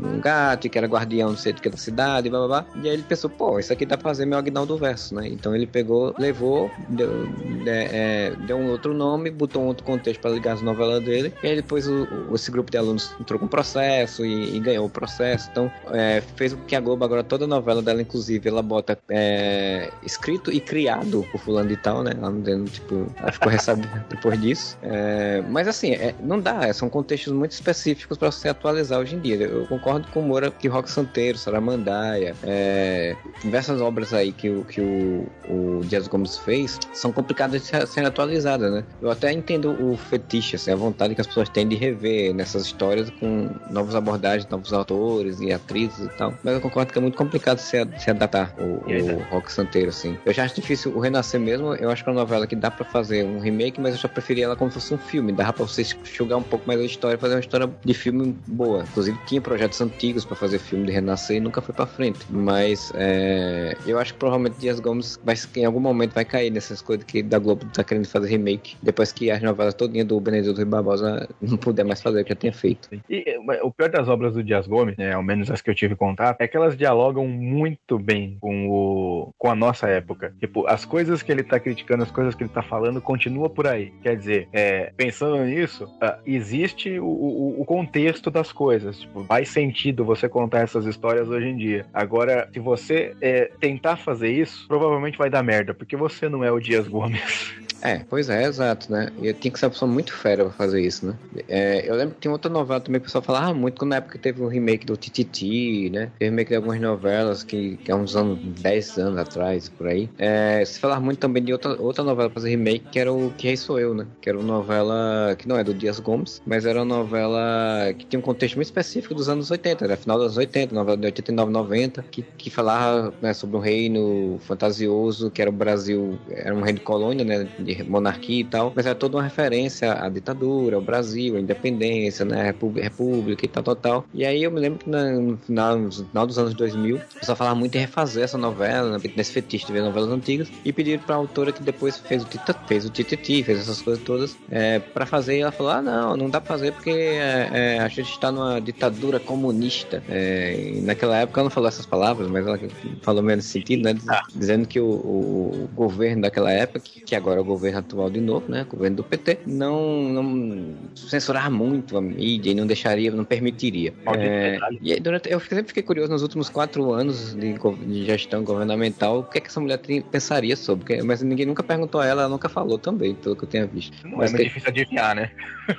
S2: num gato, que era guardião do centro da cidade, blá blá blá. E aí ele pensou, pô, isso aqui dá pra fazer meu Agnaldo do Verso, né? Então ele pegou, levou, deu, é, deu um outro nome, botou um outro contexto para ligar as novelas dele, e aí depois o, o, esse grupo de alunos entrou com processo e, e ganhou o processo. Então é, fez o que a Globo agora, toda novela dela, inclusive, ela bota é, escrito e criado por fulano de tal, né? Ela não tipo, ela ficou recebendo <laughs> depois disso. É, mas assim, é, não dá, são contextos muito específicos para você atualizar hoje em dia. Eu concordo com o Moura que Rock Santeiro, Saramandaia, é, diversas obras aí que, o, que o, o Dias Gomes fez são complicadas de serem atualizadas, né? Eu até entendo o fetiche, assim, a vontade que as pessoas têm de rever nessas histórias com novas abordagens, novos autores e atrizes e tal. Mas eu concordo que é muito complicado se, se adaptar o, o Rock Santeiro, assim. Eu já acho difícil o Renascer mesmo, eu acho que é uma novela que dá pra fazer um remake, mas eu já preferia ela como se fosse um filme. Dava pra você enxugar um pouco mais a história fazer uma história de filme boa. Inclusive tinha projetos antigos para fazer filme de Renascer e nunca foi pra frente. Mas é, eu acho que provavelmente Dias Gomes vai, em algum momento vai cair nessas coisas que da Globo tá querendo fazer remake. Depois que as novelas todinhas do Benedito Rui Barbosa não puder mais fazer o que já tinha feito.
S4: E o pior das obras do Dias Gomes, né, ao menos as que eu tive contato, é que elas dialogam muito bem com, o, com a nossa época. Tipo, as coisas que ele tá criticando, as coisas que ele tá falando, continua por aí. Quer dizer, é, pensando nisso, uh, existe o, o, o, contexto das coisas. Tipo, faz sentido você contar essas histórias hoje em dia. Agora, se você é, tentar fazer isso, provavelmente vai dar merda, porque você não é o Dias Gomes. <laughs>
S2: É, pois é, exato, né? E tinha que ser uma pessoa muito fera pra fazer isso, né? É, eu lembro que tinha outra novela também que o pessoal falava muito, quando na época teve o remake do Tititi, né? Teve remake de algumas novelas que, que há uns anos, 10 anos atrás, por aí. É, se falava muito também de outra, outra novela pra fazer remake, que era o Que Rei Sou Eu, né? Que era uma novela que não é do Dias Gomes, mas era uma novela que tinha um contexto muito específico dos anos 80, era final dos anos 80, novela de 89, 90, que, que falava né, sobre um reino fantasioso, que era o Brasil, era um reino de colônia, né? de monarquia e tal, mas era toda uma referência à ditadura, ao Brasil, à independência, né, república e tal, tal, tal. E aí eu me lembro que no final, no final dos anos 2000, o pessoal falava muito em refazer essa novela, né, nesse fetiche de ver novelas antigas, e pediram pra autora que depois fez o Tita, fez o Tititi, fez essas coisas todas, é, para fazer, e ela falou, ah, não, não dá pra fazer porque é, é, a gente está numa ditadura comunista. É, naquela época ela não falou essas palavras, mas ela falou nesse sentido, né, dizendo que o, o, governo daquela época, que agora é o governo governo atual de novo, né, governo do PT, não, não censurar muito a mídia e não deixaria, não permitiria. É, e aí, durante, eu sempre fiquei curioso nos últimos quatro anos de, de gestão governamental, o que, é que essa mulher tem, pensaria sobre, mas ninguém nunca perguntou a ela, ela nunca falou também, pelo que eu tenha visto.
S4: Não
S2: mas
S4: é muito que... difícil adivinhar, né?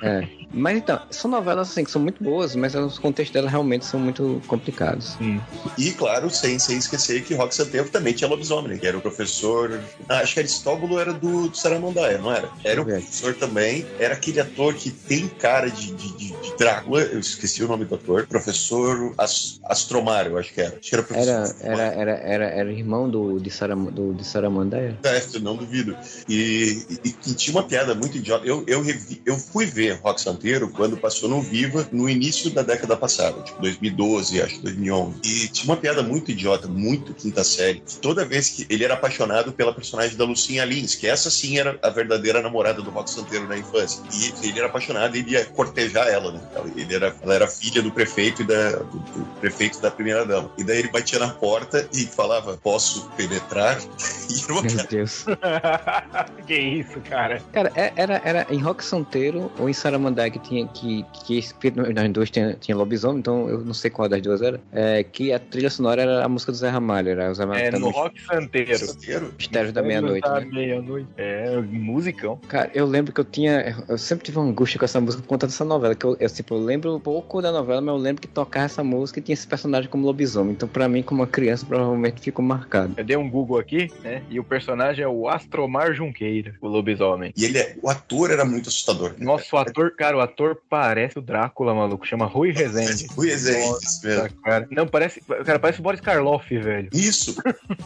S2: É. Mas então, são novelas assim que são muito boas, mas os contextos delas realmente são muito complicados.
S3: Hum. E claro, sem, sem esquecer que Rock Santeiro também tinha lobisomem, né, que era o professor. Ah, acho que Aristóbulo era do, do Saramandaia, não era? Era o professor também, era aquele ator que tem cara de, de, de, de Drácula, eu esqueci o nome do ator, professor As, Astromar, eu acho que era. Acho que
S2: era, era, era, era, era, era irmão do, de, Saram, do, de Saramandaia?
S3: É, não duvido. E, e, e, tinha uma piada muito idiota. Eu, eu, revi, eu fui ver Rock Santeiro quando passou no Viva no início da década passada, tipo 2012, acho, 2011. E tinha uma piada muito idiota, muito quinta série. Toda vez que ele era apaixonado pela personagem da Lucinha Lins, que essa sim era a verdadeira namorada do Rock Santeiro na infância. E ele era apaixonado e ele ia cortejar ela, né? Ele era, ela era filha do prefeito e da, do, do prefeito da primeira dama. E daí ele batia na porta e falava: Posso penetrar? <laughs> E era uma
S2: Meu Deus. <laughs>
S4: que isso, cara.
S2: Cara, é- era, era em Rock Santeiro ou em Saramandá que tinha que. que nas duas tinha, tinha lobisomem, então eu não sei qual das duas era. É, que a trilha sonora era a música do Zé Ramalho, era o Zé Ramalho
S4: É,
S2: cantando
S4: no Rock Santeiro.
S3: Santeiro.
S2: Mistérios da Meia-Noite,
S4: Da
S2: né?
S4: meia-noite. É, musicão.
S2: Cara, eu lembro que eu tinha. Eu sempre tive uma angústia com essa música por conta dessa novela. Que eu, eu, tipo, eu lembro pouco da novela, mas eu lembro que tocava essa música e tinha esse personagem como lobisomem. Então, pra mim, como uma criança, provavelmente ficou marcado.
S4: Eu dei um Google aqui, né? E o personagem é o Astromar Junqueira, o lobisomem.
S3: E ele é, o ator era muito assustador. né?
S4: Nossa, o ator, cara, o ator parece o Drácula, maluco. Chama Rui Rezende. <laughs>
S3: O Rezende.
S4: Nossa, cara. Não, parece. Cara, parece o Boris Karloff, velho.
S3: Isso,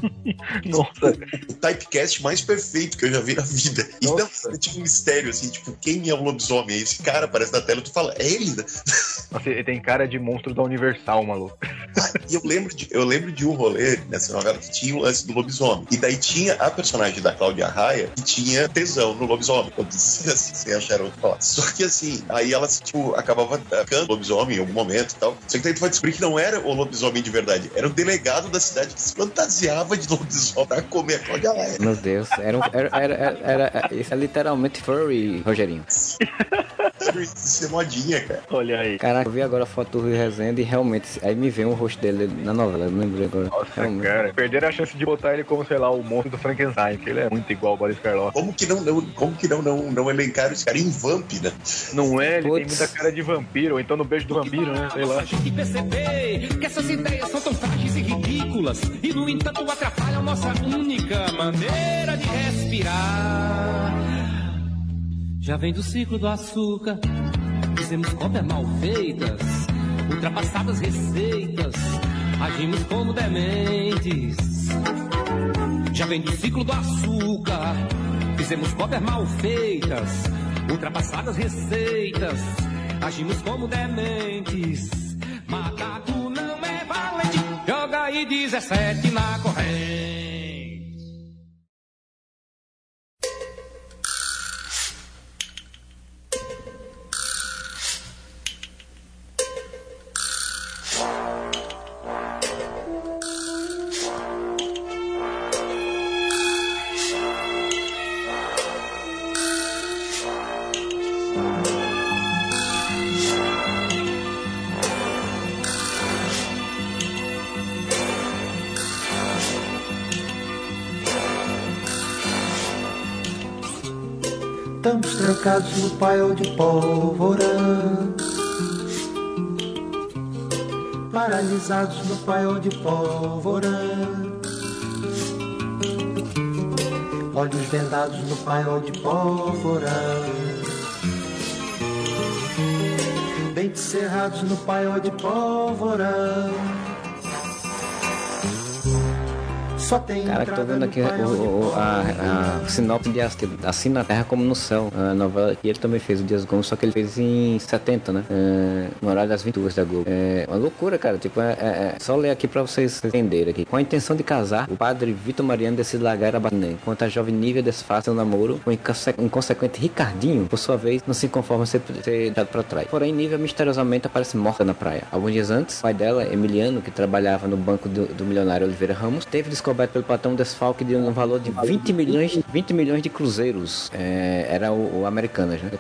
S3: <laughs>
S4: Nossa.
S3: o typecast mais perfeito que eu já vi na vida. E não, é tipo um mistério, assim, tipo, quem é o lobisomem? Aí Esse cara aparece na tela e tu fala, é ele?
S4: Nossa, ele tem cara de monstro da Universal, maluco.
S3: E eu lembro, de, eu lembro de um rolê nessa novela que tinha o lance do lobisomem. E daí tinha a personagem da Cláudia Raia que tinha tesão no lobisomem. Eu disse assim, sem achar outro falar. Só que assim, aí ela, tipo, acabava ficando lobisomem em algum momento e tal. Só que daí tu vai descobrir que não era o lobisomem de verdade. Era o delegado da cidade que se fantasiava de lobisomem pra comer a Cláudia Raia.
S2: Meu Deus, era, um- era, era, era, era- Isso é literalmente furry, Rogerinho.
S3: Isso é modinha, cara.
S4: Olha aí.
S2: Caraca, eu vi agora a foto do Rui Rezende e realmente. Aí me veio o rosto dele na novela, eu lembrei agora.
S4: Nossa,
S2: Realmente.
S4: cara. Perderam a chance de botar ele como, sei lá, o monstro do Frankenstein, que ele é muito igual ao Boris Karloff.
S3: Como que não, não, como que não, não, não elencaram esse cara em Vamp, né?
S4: Não é? Ele tem
S2: Putz.
S4: muita cara de vampiro, ou então no beijo do vampiro, né? Sei lá.
S6: Gente perceber que essas ideias são tão frágeis e e, no entanto, atrapalham nossa única maneira de respirar. Já vem do ciclo do açúcar, fizemos cópias mal feitas, ultrapassadas receitas, agimos como dementes. Já vem do ciclo do açúcar, fizemos cópias mal feitas, ultrapassadas receitas, agimos como dementes. Macaco aí 17 na corrente.
S5: Trancados no paiol de pólvora. Paralisados no paiol de pólvora. Olhos vendados no paiol de pólvora. Dentes cerrados no paiol de pólvora Só tem
S2: Cara, que tô vendo aqui o, o- a, a sinopse de Assim na Terra como no Céu, a novela que ele também fez, o Dias Gomes, só que ele fez em 70, né? É, no horário das 22 da Globo. É uma loucura, cara. Tipo, é, é- é- só ler aqui pra vocês entenderem aqui. Com a intenção de casar, o padre Vitor Mariano decide largar a Bané, enquanto a jovem Nívia desfaz seu namoro com o inconse- inconsequente Ricardinho, por sua vez, não se conforma em ser, ser deixado pra trás. Porém, Nívia misteriosamente aparece morta na praia. Alguns dias antes, o pai dela, Emiliano, que trabalhava no banco do, do milionário Oliveira Ramos, teve descoberto pelo patrão um desfalque de um valor de 20 milhões, 20 milhões de cruzeiros. É, era o, o Americanas, né?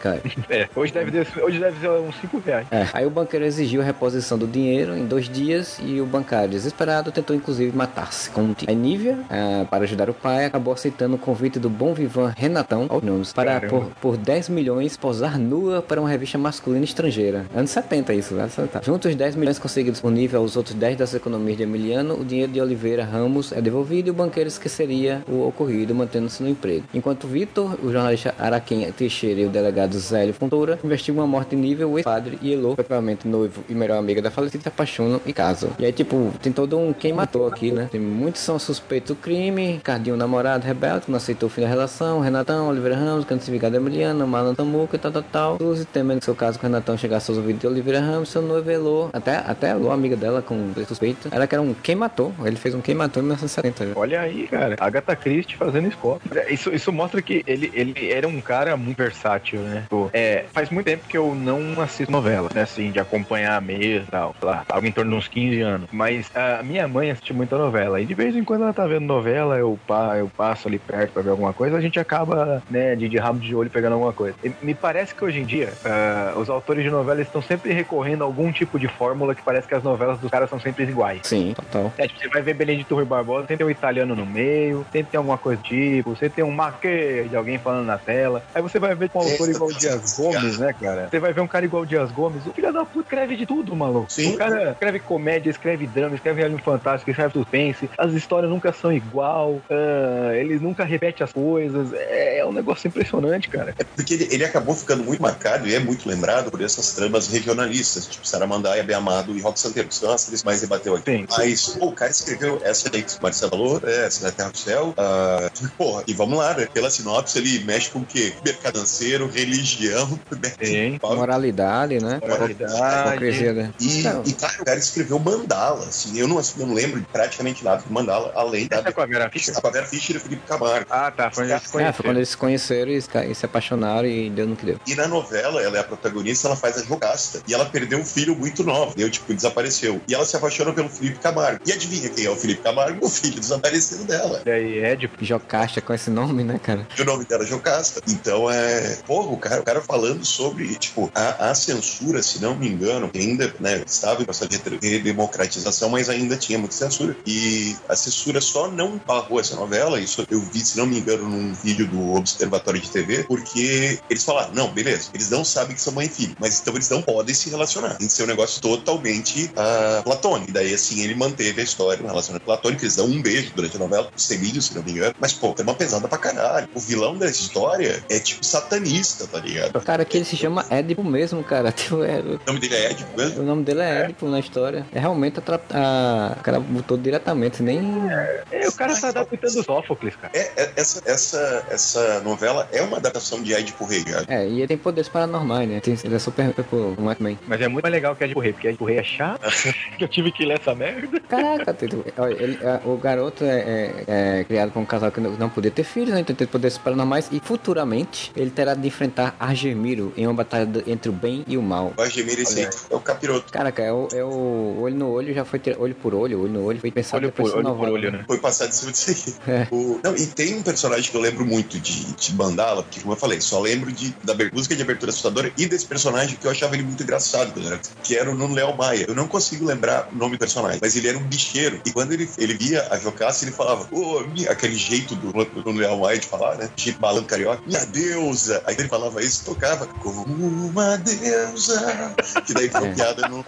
S4: É, hoje deve, hoje deve ser uns 5 reais.
S2: É, Aí o banqueiro exigiu a reposição do dinheiro em dois dias e o bancário, desesperado, tentou inclusive matar-se com um tiro. A Nívia, ah, para ajudar o pai, acabou aceitando o convite do bom vivan Renatão, aos nomes, para por, por 10 milhões posar nua para uma revista masculina estrangeira. Anos 70 isso, né? 70. Junto os 10 milhões conseguidos por nível aos outros 10 das economias de Emiliano, o dinheiro de Oliveira Ramos é devolvido e o banqueiro esqueceria o ocorrido, mantendo-se no emprego. Enquanto Vitor, o jornalista Araquém Teixeira e o delegado Zélio Fontoura investigam a morte de nível, o ex-padre e Elô, efetivamente noivo e melhor amiga da falecida, apaixonam e casam. E aí, tipo, tem todo um quem matou aqui, né? Tem muitos são suspeitos do crime, Cardinho namorado rebelde, que não aceitou o fim da relação, Renatão, Oliveira Ramos, canto da Emiliana, Malan Tamuca tal, tal, tal. Suzy temendo seu caso com Renatão chegasse aos ouvidos de Oliveira Ramos, seu noivo Elô, até, até Elô, amiga dela, com suspeita, ela que era um quem matou, ele fez um quem matou em 1970. 80 já.
S4: Olha aí, cara. Agatha Christie fazendo Spock. Isso, isso mostra que ele, ele era um cara muito versátil, né? Pô, é, faz muito tempo que eu não assisto novela, né? Assim, de acompanhar mesa e tal. Sei lá, algo em torno de uns 15 anos. Mas a minha mãe assiste muita novela. E de vez em quando ela tá vendo novela, eu, pa, eu passo ali perto pra ver alguma coisa, a gente acaba, né, de, de rabo de olho pegando alguma coisa. E me parece que hoje em dia, uh, os autores de novela estão sempre recorrendo a algum tipo de fórmula que parece que as novelas dos caras são sempre iguais.
S2: Sim, total.
S4: É, tipo, você vai ver Turro e Barbosa, sempre tem um italiano no meio, sempre tem alguma coisa do tipo, você tem um maque de alguém falando na tela. Aí você vai ver com um autor igual o Dias Gomes, né, cara? Você vai ver um cara igual o Dias Gomes, o filho da puta escreve de tudo, maluco.
S3: Sim.
S4: O cara escreve comédia, escreve drama, escreve reality fantástico, escreve suspense, as histórias nunca são igual, ah, eles nunca repetem as coisas. É, é um negócio impressionante, cara.
S3: É porque ele, ele acabou ficando muito marcado e é muito lembrado por essas tramas regionalistas, tipo Saramandaia, Bem Amado e Rock Santeiro, que são as três mais debateu aqui.
S4: Sim.
S3: Mas, pô, o cara escreveu essa daí que o Marcelo falou, é, essa da Terra do Céu. ah, porra, e vamos lá, né? Pela sinopse, ele mexe com o quê? Mercadanceiro, religião, <laughs>
S4: Sim.
S2: Moralidade, né?
S4: Moralidade.
S2: Né?
S3: E,
S2: Não.
S3: e, cara, o cara escreveu Mandala, assim, eu não, eu não lembro praticamente nada de Mandala, além da...
S4: Essa é com a Vera Fischer?
S3: Com a Vera Fischer e o Felipe Camargo.
S4: Ah, tá. Foi onde eles se
S2: É, foi quando eles se conheceram e se- e se apaixonaram e deu no que deu.
S3: E na novela, ela é a protagonista, ela faz a jogasta. E ela perdeu um filho muito novo, deu, tipo, desapareceu. E ela se apaixona pelo Felipe Camargo. E adivinha quem é o Felipe Camargo? O filho desaparecido dela.
S4: E aí, Édipo.
S2: Jocasta com esse nome, né, cara?
S3: E o nome dela é Jocasta. Então é. Porra, o cara, o cara falando sobre, tipo, a, a censura, se não me engano, ainda, né, estava em processo de redemocratização, mas ainda tinha muita censura. E a censura só não barrou essa novela, isso eu vi, se não me engano, num vídeo do Observatório de TV, porque eles falaram, não, beleza, eles não sabem que são mãe e filho, mas então eles não podem se relacionar. Tem que ser um negócio totalmente ah, platônico. E daí, assim, ele manteve a história, um relacionamento platônico, eles dão um beijo durante a novela, o Semílio, se não me engano. Mas, pô, tem uma pesada pra caralho. O vilão da história é tipo satanista, tá ligado?
S2: Cara, que ele se chama Édipo mesmo, cara. <laughs> É-
S3: O nome dele é Ed mesmo?
S2: o nome dele é Édipo na história. É realmente a, tra- a- O cara botou diretamente, nem.
S4: É, o cara tá adaptando Sófocles, cara.
S3: É, é- essa, essa, essa novela é uma adaptação de Edipo Rei, cara.
S2: É, e ele tem poderes paranormais, né? Tem- ele é super. Tipo, um X-Men.
S4: Mas é muito mais legal que Édipo Rei, porque Édipo Rei é chato, <laughs> que eu tive que ler essa merda.
S2: Caraca, ele- é, o garoto é, é- é criado por um casal que não, não podia ter filhos, né? Então tem poderes paranormais. E futuramente ele terá de enfrentar Argemiro em uma batalha do- entre o bem e o mal.
S3: O Argemir, esse aí é o capiroto.
S2: Caraca, é o, é o olho no olho, já foi ter, olho por olho, olho no olho, foi pensado
S4: Olho
S2: depois
S4: por, olho por olho, né?
S3: Foi passado em cima disso aí.
S2: É.
S3: O- não, e tem um personagem que eu lembro muito de, de Mandala, porque, como eu falei, só lembro de, da música de abertura assustadora e desse personagem que eu achava ele muito engraçado, galera, que era o Nuno Léo Maia. Eu não consigo lembrar o nome do personagem, mas ele era um bicheiro. E quando ele, ele via a Jocasta, ele falava, ô, minha, aquele jeito do, do Maia de falar, né? Jeito malandro carioca, minha deusa. Aí ele falava isso, tocava, como uma deusa. Que daí foi
S2: É.
S3: piada no.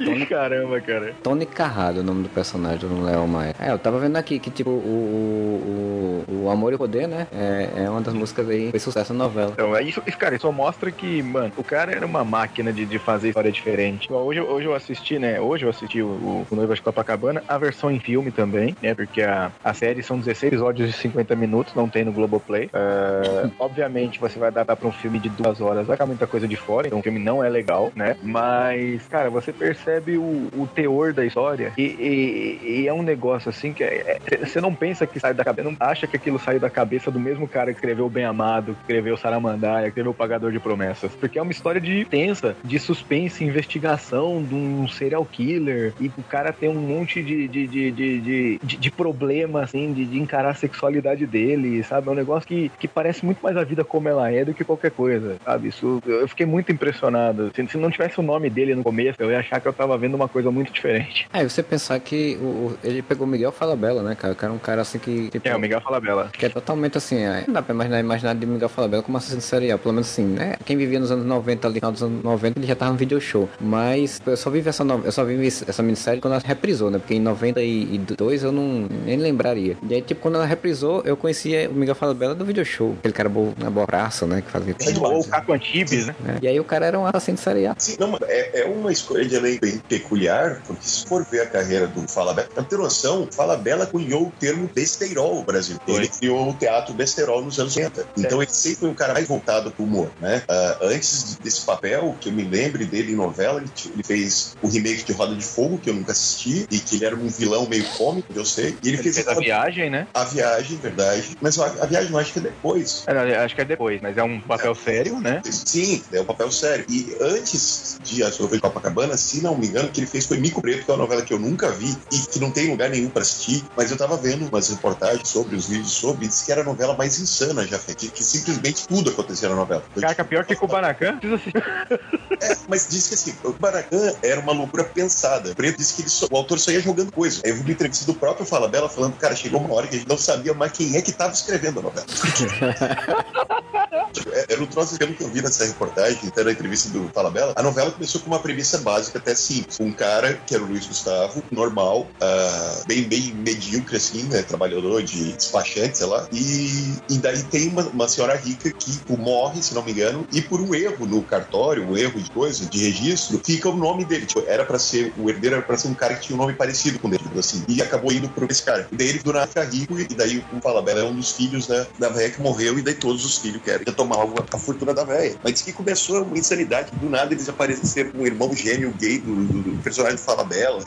S4: Ih, <laughs> Caramba, cara.
S2: Tony Carrado, o nome do personagem do Léo Maia. É, eu tava vendo aqui que, tipo, o, o, o Amor e o Poder, né? É, é uma das músicas aí, fez sucesso na novela.
S4: Então, é isso, cara, isso só mostra que, mano, o cara era uma máquina de, de fazer história diferente. Hoje, hoje eu assisti, né? Hoje eu assisti o, o, o Noiva de Copacabana, a versão em filme também, né? Porque a, a série são 16 episódios de 50 minutos, não tem no Globoplay. Ah, obviamente, você vai adaptar pra um filme de duas horas, vai ficar muita coisa de fora, então o filme não é legal, né? Mas, cara, você percebe o, o teor da história e, e- e é um negócio assim que é- é- você não pensa que sai da cabeça, não acha que aquilo saiu da cabeça do mesmo cara que escreveu Bem Amado, que escreveu Saramandaia, que escreveu Pagador de Promessas. Porque é uma história de tensa, de suspense, investigação de um serial killer. E o cara tem um monte de, de, de, de, de, problema, assim, de, encarar a sexualidade dele, sabe? É um negócio que, que parece muito mais a vida como ela é do que qualquer coisa, sabe? Isso, eu fiquei muito impressionado. Se, não tivesse o nome dele no começo, eu ia achar que eu tava vendo uma coisa muito diferente.
S2: É, você pensar que o, ele pegou o Miguel Falabella, né, cara? O cara é um cara assim que. Tipo,
S4: É, o Miguel Falabella.
S2: Que é totalmente assim, é, não dá pra imaginar, imaginar de Miguel Falabella como assassino serial, pelo menos assim, né? Quem vivia nos anos 90, ali, final dos anos 90, ele já tava no video show. Mas eu só vi essa, no- eu só vi essa minissérie quando ela reprisou, né? Porque em 92 eu não nem lembraria. E aí, tipo, quando ela reprisou, eu conhecia o Miguel Falabella do video show. Aquele cara bo, na boa praça, né? Que fazia.
S3: É
S4: Ou o Caco Antibes, né?
S2: né? E aí o cara era um assassino serial.
S3: Sim, não, é, é uma escolha de elenco bem peculiar, porque se for ver a carreira do Falabella, pra ter noção, Falabella cunhou o termo besteirol no Brasil.
S4: Foi.
S3: Ele criou o teatro besterol nos anos 80. Então ele sempre foi um cara mais voltado pro humor, né? Ah, antes desse papel, que eu me lembre dele em novela, ele, ele fez o remake de Roda de Fogo, que eu nunca assisti, e que ele era um vilão meio cômico, eu sei. E ele,
S4: Ele
S3: fez,
S4: fez a viagem, né?
S3: a viagem, verdade. Mas a, a viagem eu acho que é depois.
S4: É, não, acho que é depois, mas é um papel sério, né?
S3: Sim, é um papel sério. E antes de A Sorvete de Copacabana, se não me engano, o que ele fez foi Mico Preto, que é uma novela que eu nunca vi e que não tem lugar nenhum pra assistir. Mas eu tava vendo umas reportagens sobre os vídeos sobre, e disse que era a novela mais insana já feita, que, simplesmente tudo acontecia na novela.
S4: Caraca, pior que Kubanacan. Precisa assistir.
S3: É, mas disse que assim, o Baracan era uma loucura pensada. O Preto disse que ele o autor só ia jogando coisa. Aí eu vi uma entrevista do próprio Falabella falando, cara, chegou uma hora que a gente não sabia mais quem é que tava escrevendo a novela. <laughs> Era um troço, que eu vi nessa reportagem, até na entrevista do Falabella, a novela começou com uma premissa básica, até simples. Um cara, que era o Luiz Gustavo, normal, ah, bem, bem medíocre, assim, né, trabalhador de despachante, sei lá, e, e daí tem uma, uma senhora rica que tipo, morre, se não me engano, e por um erro no cartório, um erro de coisa, de registro, fica o nome dele. Tipo, era pra ser, o herdeiro era pra ser um cara que tinha um nome parecido com ele, assim, e acabou indo por esse cara. E daí ele do nada fica rico, e daí o Falabella é um dos filhos da, da velha que morreu, e daí todos os filhos querem tomar a, a fortuna da velha. Mas diz que começou uma insanidade, do nada eles aparecem ser um irmão gêmeo gay do, do, do personagem do Falabella.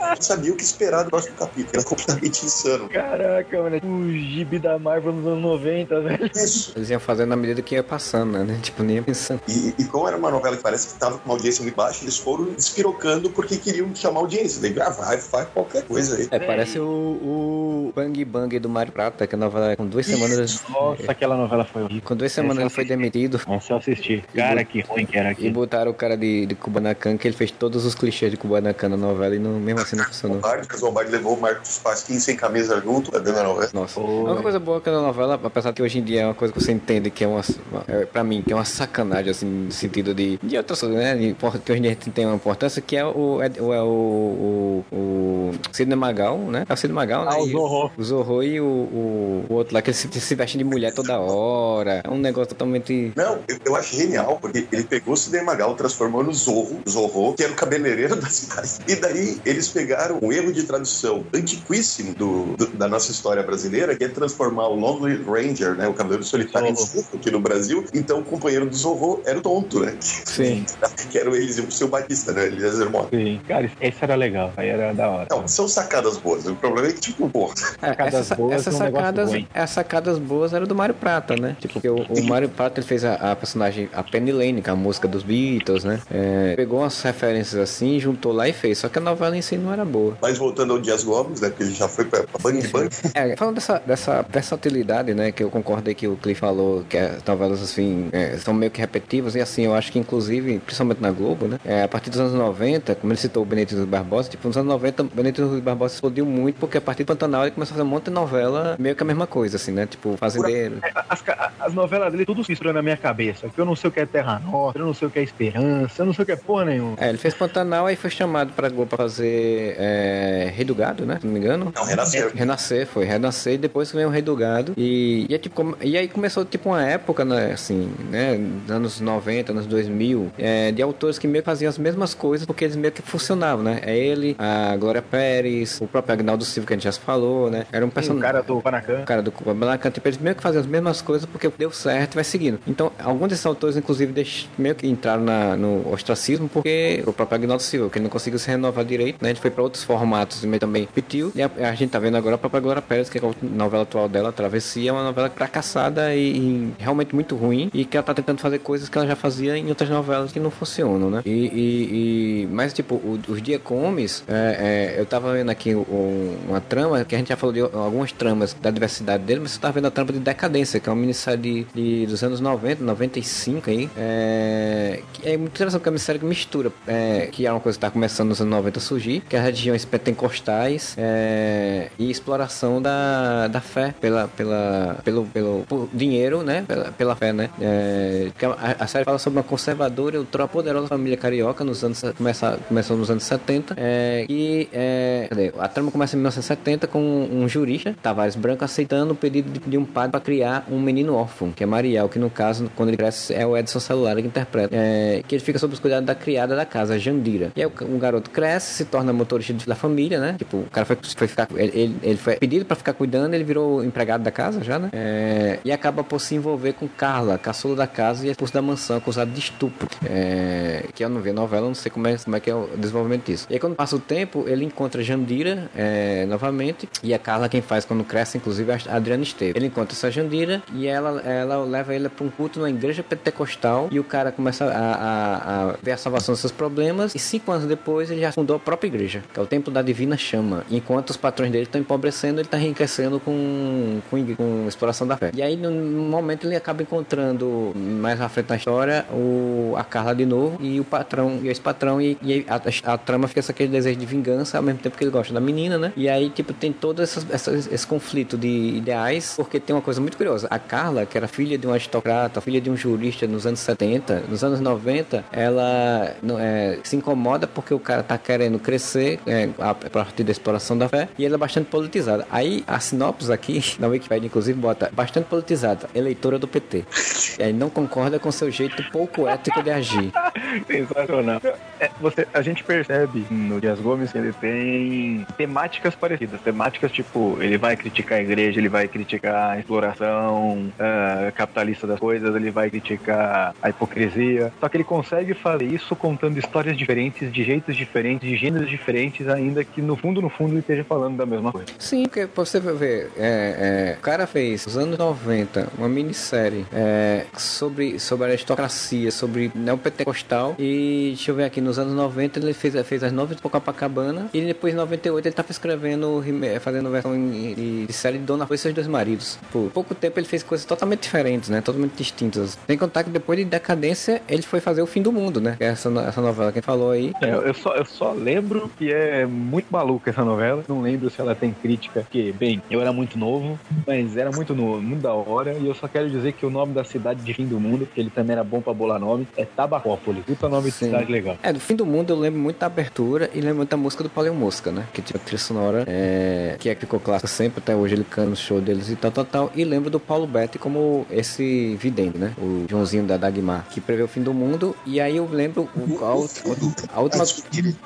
S3: não sabia o que esperar do próximo capítulo, era completamente insano.
S4: Caraca, mano. O gibi da Marvel nos anos 90, velho.
S3: Isso.
S2: Eles iam fazendo na medida que ia passando, né? Tipo, nem ia pensando.
S3: E, e como era uma novela que parece que tava com uma audiência muito baixa, eles foram despirocando porque queriam chamar audiência. Daí gravar e faz qualquer coisa aí.
S2: É, parece o, o Bang Bang do Mário Prata, que a novela com duas semanas.
S4: Nossa, aquela novela foi horrível.
S2: Com duas semanas ele foi demitido.
S4: Nossa, eu assisti. Cara, que ruim que era
S2: E
S4: aquilo.
S2: botaram o cara de, de Kubanacan, que ele fez todos os clichês de Kubanacan na novela e não, mesmo assim não funcionou.
S3: O Lombardi levou o Marcos Pasquim sem camisa junto, tá dando a novela.
S2: Nossa.
S4: Oi.
S2: Uma coisa boa que a novela, apesar que hoje em dia é uma coisa que você entende que é uma, é, pra mim, que é uma sacanagem, assim, no sentido de, de outras coisas, né? De, que hoje em dia tem uma importância, que é o, é, o, é o, o, o Sidney Magal, né? É o Sidney Magal, né?
S4: Ah, o
S2: E-
S4: Zorro.
S2: O Zorro e o, o, o outro lá, que se, se veste de mulher toda hora. É um negócio totalmente...
S3: Não, eu, eu acho genial, porque ele pegou o Sidney Magal, transformou no Zorro, Zorro, que era o cabeleireiro <laughs> da cidade. E daí eles pegaram um erro de tradução antiquíssimo do, do- da nossa história brasileira, que é transformar o Lonely Ranger, né, o cavaleiro solitário em
S4: Zorro.
S3: Zorro aqui no Brasil. Então o companheiro do Zorro era o tonto, né?
S2: Sim. <laughs>
S3: que era o Eliseu, o seu Batista, né? Mota.
S4: Sim. Cara, esse era legal. Aí era da hora.
S3: Não, são sacadas boas. O problema é que, tipo, pô,
S2: É,
S4: Sacadas
S2: essas,
S4: boas
S2: essas
S4: é um
S2: sacadas,
S4: ruim.
S2: as sacadas boas eram do Mário Prata, né? Tipo, porque o, o Mário Prata ele fez a, a personagem, a Penny Lane, que é a música dos Beatles, né? É, pegou umas referências assim, juntou lá e fez. Só que a novela em si não era boa.
S3: mas voltando ao Dias Gomes, né? Porque ele já foi pra, pra Bang Bang.
S2: É, falando dessa, dessa versatilidade, né, que eu concordei que o Cliff falou, que as novelas, assim, é, são meio que repetitivas, e assim, eu acho que, inclusive, principalmente na Globo, né, é, a partir dos anos 90, como ele citou o Benedito Rui Barbosa, tipo, nos anos 90, o Benedito Rui Barbosa explodiu muito, porque a partir do Pantanal ele começou a fazer um monte de novela, meio que a mesma coisa, assim, né, tipo, Fazendeiro.
S4: As, ca- as novelas dele, tudo mistura na minha cabeça. Que eu não sei o que é Terra Nostra, eu não sei o que é Esperança, eu não sei o que é porra nenhuma.
S2: É, ele fez Pantanal, aí foi chamado pra Globo pra fazer é, Rei do Gado, né, se não me engano.
S3: Não, renasceu.
S2: Renascer, foi Renascer e depois veio o Rei do Gado. E, e, é tipo, e aí começou tipo uma época, né, assim, né, nos anos 90, anos 2000, é, de autores que meio que faziam as mesmas coisas porque eles meio que funcionavam, né? É ele, a Glória Pérez, o próprio Agnaldo Silva que a gente já falou, né? Era um
S4: O
S2: personagem.
S4: cara do Panacan.
S2: O cara do Kubanacan, tipo, eles meio que faziam as mesmas coisas porque deu certo e vai seguindo. Então, alguns desses autores, inclusive, meio que entraram na- no ostracismo porque o próprio Agnaldo Silva, que ele não conseguiu se renovar direito, né? Ele foi pra outros formatos e também repetiu. E a, a gente tá vendo agora a própria Glória Pérez, que é a novela atual dela, Travessia, é uma novela fracassada e, e realmente muito ruim. E que ela tá tentando fazer coisas que ela já fazia em outras novelas que não funcionam, né? E, e- e- mas, tipo, o- os Dia Comes, é, é, eu tava vendo aqui um- uma trama, que a gente já falou de algumas tramas da diversidade dele, mas você tava vendo a trama de Decadência, que é uma minissérie de, de- dos anos 90, 95 aí. É, é muito interessante porque é uma minissérie que mistura, é, que é uma coisa que tá começando nos anos 90 a surgir, que é as regiões pentecostais é, e exploração da, da fé pela, pela, pelo, pelo dinheiro, né? Pela, pela fé, né? É, que a, a série fala sobre uma conservadora e ultra poderosa família carioca nos anos começa, começou nos anos 70 é, que é, a trama começa em 1970 com um jurista Tavares Branco aceitando o pedido de, de um padre para criar um menino órfão que é Mariel que no caso quando ele cresce é o Edson Celular que interpreta é, que ele fica sob os cuidados da criada da casa Jandira e aí o garoto cresce se torna motorista da família, né? Tipo, o cara foi, foi ficar. Ele, ele foi pedido pra ficar cuidando, ele virou empregado da casa já, né? É, e acaba por se envolver com Carla, caçula da casa e expulso da mansão, acusado de estupro. É, que eu não vi a novela, não sei como é, como é que é o desenvolvimento disso. E aí, quando passa o tempo, ele encontra Jandira é, novamente. E a Carla quem faz quando cresce, inclusive, é a Adriana Esteves. Ele encontra essa Jandira e ela, ela leva ele para um culto numa igreja pentecostal. E o cara começa a, a, a ver a salvação dos seus problemas. E cinco anos depois, ele já fundou a própria igreja, que é o Templo da Divina Chama. Enquanto os patrões dele estão empobrecendo, ele está enriquecendo com, com, com exploração da fé. E aí, no, momento, ele acaba encontrando mais à frente na história o, a Carla de novo e o patrão e esse patrão e, e a, a, trama fica aquele desejo de vingança ao mesmo tempo que ele gosta da menina, né? E aí tipo tem todo essa, essa, esse conflito de ideais porque tem uma coisa muito curiosa. A Carla, que era filha de um aristocrata, filha de um jurista nos anos 70, nos anos 90, ela é, se incomoda porque o cara tá querendo crescer é, a partir da exploração da fé e ela é bastante politizada. Aí a sinopse aqui <laughs> na Wikipedia inclusive bota bastante politizada, eleitora do PT. E aí não concorda com seu jeito pouco ético de agir. <laughs>
S4: Sensacional. É, você, a gente percebe no Dias Gomes que ele tem temáticas parecidas. Temáticas tipo, ele vai criticar a igreja, ele vai criticar a exploração uh, capitalista das coisas, ele vai criticar a hipocrisia. Só que ele consegue fazer isso contando histórias diferentes, de jeitos diferentes, de gêneros diferentes, ainda que no fundo, no fundo, ele esteja falando da mesma coisa.
S2: Sim, porque você ver, é, é, o cara fez, nos anos 90, uma minissérie é, sobre, sobre aristocracia, sobre neopentecostal. E deixa eu ver aqui, nos anos 90 ele fez, fez as novas de Copacabana. E depois em 98 ele tava escrevendo, fazendo versão de, de série de Dona Foi e seus dois maridos. Por pouco tempo ele fez coisas totalmente diferentes, né? Totalmente distintas. Tem contar que depois de Decadência ele foi fazer o fim do mundo, né? Essa, essa novela que falou aí.
S4: É, eu, só, eu só lembro que é muito maluca essa novela. Não lembro se ela tem crítica, porque, bem, eu era muito novo, mas era muito novo, muito da hora. E eu só quero dizer que o nome da cidade de fim do mundo, que ele também era bom pra bolar nome, é Tabacópolis. Puta nome Sim. de cidade legal.
S2: É, do fim do mundo eu lembro muito da abertura e lembro muito da música do Paulinho Mosca, né? Que tinha a trilha sonora, é, que é que ficou clássica sempre, até hoje ele canta no show deles e tal, tal, tal. E lembro do Paulo Betti como esse vidente, né? O Joãozinho da Dagmar, que prevê o fim do mundo. E aí eu lembro o, <laughs> a, a, última.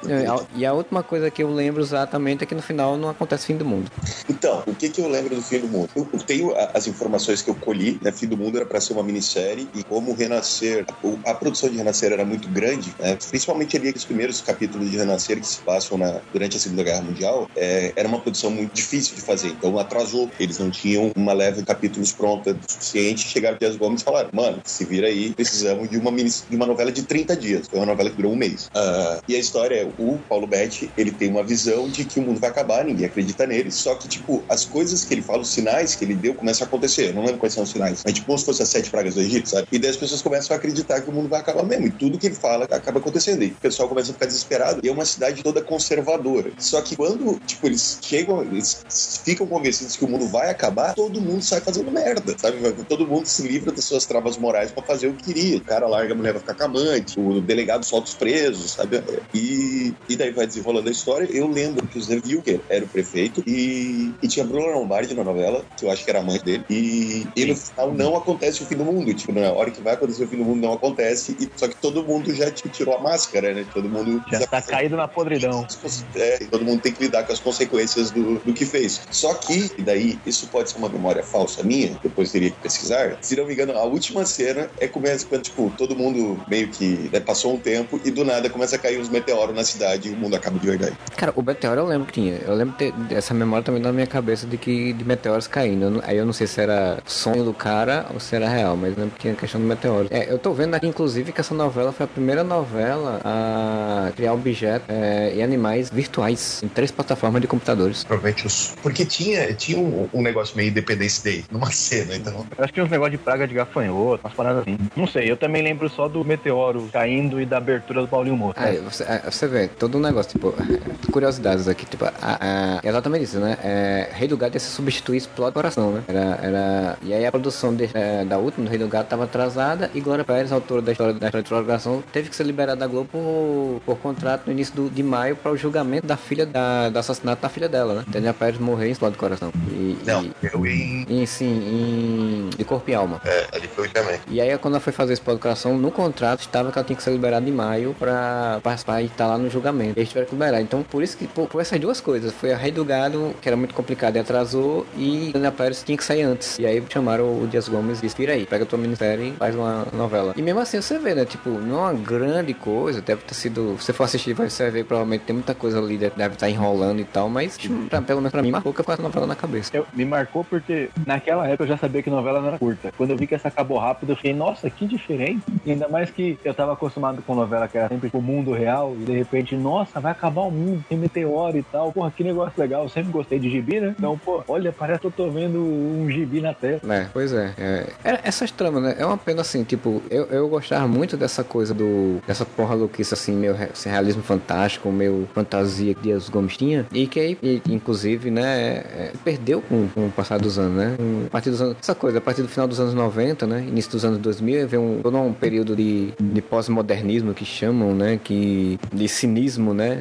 S2: É, a, e a última coisa que eu lembro exatamente é que no final não acontece fim do mundo.
S3: Então, o que, que eu lembro do fim do mundo? Eu, eu tenho as informações que eu colhi, né? Fim do mundo era para ser uma minissérie e como Renascer, a, produção de Renascer era muito grande, né? principalmente ali os primeiros capítulos de Renascer que se passam na, durante a Segunda Guerra Mundial, é, era uma produção muito difícil de fazer, então atrasou. Eles não tinham uma leve de capítulos pronta o suficiente. Chegaram aqui as Gomes e falaram: mano, se vira aí, precisamos de uma, de uma novela de 30 dias. Foi uma novela que durou um mês. Uh, e a história é: o Paulo Betti, ele tem uma visão de que o mundo vai acabar, ninguém acredita nele, só que, tipo, as coisas que ele fala, os sinais que ele deu, começam a acontecer. Eu não lembro quais são os sinais. Mas, tipo, como se fosse as sete pragas do Egito, sabe? E daí as pessoas começam a acreditar que o mundo vai acabar mesmo. E tudo que ele fala acaba acontecendo. E o pessoal começa a ficar desesperado. E é uma cidade toda conservadora. Só que quando, tipo, eles chegam, eles ficam convencidos que o mundo vai acabar, todo mundo sai merda, sabe? Todo mundo se livra das suas travas morais para fazer o que queria. O cara larga a mulher pra ficar com amante, o delegado solta os presos, sabe? E, e daí vai desenrolando a história. Eu lembro que o Zé Wilker era o prefeito e, e tinha Bruno Lombardi na novela, que eu acho que era a mãe dele. E, e no final não acontece o fim do mundo. Tipo, na hora que vai acontecer o fim do mundo, não acontece. E, só que todo mundo já tipo, tirou a máscara, né? Todo mundo.
S4: Já tá caído na podridão.
S3: É, todo mundo tem que lidar com as consequências do, do que fez. Só que, e daí, isso pode ser uma memória falsa minha, depois teria que pesquisar. Se não me engano, a última cena é começa quando, tipo, todo mundo meio que né, passou um tempo e do nada começa a cair uns meteoros na cidade e o mundo acaba de verdade.
S2: Cara, o meteoro eu lembro que tinha. Eu lembro ter, dessa memória também na minha cabeça de que de meteoros caindo. Aí eu não sei se era sonho do cara ou se era real, mas lembro que tinha a questão do meteoro. É, eu tô vendo aqui, inclusive, que essa novela foi a primeira novela a criar objetos é, e animais virtuais em três plataformas de computadores.
S3: Provavelmente os. Porque tinha, tinha um, um negócio meio Independence Day numa cena, então.
S4: Eu acho que uns negócios de praga de gafanhoto, umas paradas assim. Não sei, eu também lembro só do meteoro caindo e da abertura do Paulinho Moço.
S2: Aí você, é, você vê todo um negócio, tipo, <laughs> curiosidades aqui, tipo, a, a, exatamente isso, né? É, Rei do Gato ia se substituir Explode Coração, né? Era, era, e aí a produção de, é, da última, do Rei do Gato, tava atrasada e Glória Pérez, autora da história da procuração teve que ser liberado da Globo por, por contrato no início do, de maio para o julgamento da filha da, do assassinato da filha dela, né? Tânia Pérez morreu em explode do coração. E,
S3: Não,
S2: e,
S3: eu em.
S2: em, sim, em, de corpo e alma.
S3: É, ali foi também.
S2: E aí, quando ela foi fazer explode do coração, no contrato estava que ela tinha que ser liberada em maio pra participar e estar lá no julgamento. Eles tiveram que liberar. Então, por isso que, por, por essas duas coisas, foi a Rei do Gado, que era muito complicado e atrasou, e Tânia Pérez tinha que sair antes. E aí chamaram o Dias Gomes e disse: Tira aí, pega tua minissérie e faz uma novela. E mesmo assim, você vê, né? Tipo, não é uma grande coisa, deve ter sido. Se você for assistir, vai você ver, provavelmente tem muita coisa ali, deve, estar enrolando e tal, mas pra, pelo menos pra mim, marcou que eu faço a novela na cabeça.
S4: Eu- me marcou porque naquela época eu já sabia que novela não era curta. Quando eu vi que essa acabou rápido, eu fiquei, nossa, que diferente. E ainda mais que eu tava acostumado com novela que era sempre o mundo real, e de repente, nossa, vai acabar o mundo, tem meteoro e tal. Porra, que negócio legal. Eu sempre gostei de gibi, né? Então, pô, olha, parece que eu tô vendo um gibi na tela.
S2: É, pois é. é. É, Essas tramas, né? É uma pena assim, tipo, eu, eu gostava muito dessa coisa do. dessa porra louquice assim, meio assim, realismo fantástico, meio fantasia que Dias Gomes tinha. E que aí, e, inclusive, né, é, perdeu com, com o passar dos anos, né? Um, a partir dos anos. Essa coisa, a partir do final dos anos 90, né? Início dos anos 2000, veio um, todo um período de, de pós-modernismo que chamam, né? Que, de cinismo, né?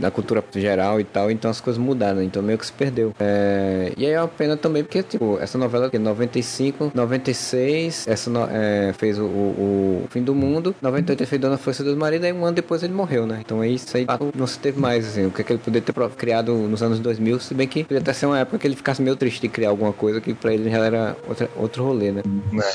S2: da cultura geral e tal. Então as coisas mudaram, né? Então meio que se perdeu. É, e aí é uma pena também, porque, tipo, essa novela que 95, 96, essa no- é, fez o, o, o Fim do Mundo, 98 ele fez Dona Força dos Maridos, aí um ano depois ele morreu, né? Então aí isso aí não se teve mais, assim, o que, é que ele poderia ter criado nos anos 2000, se bem que podia até ser uma época que ele ficasse meio triste de criar alguma coisa que pra ele já era outra, outro rolê, né?
S3: né?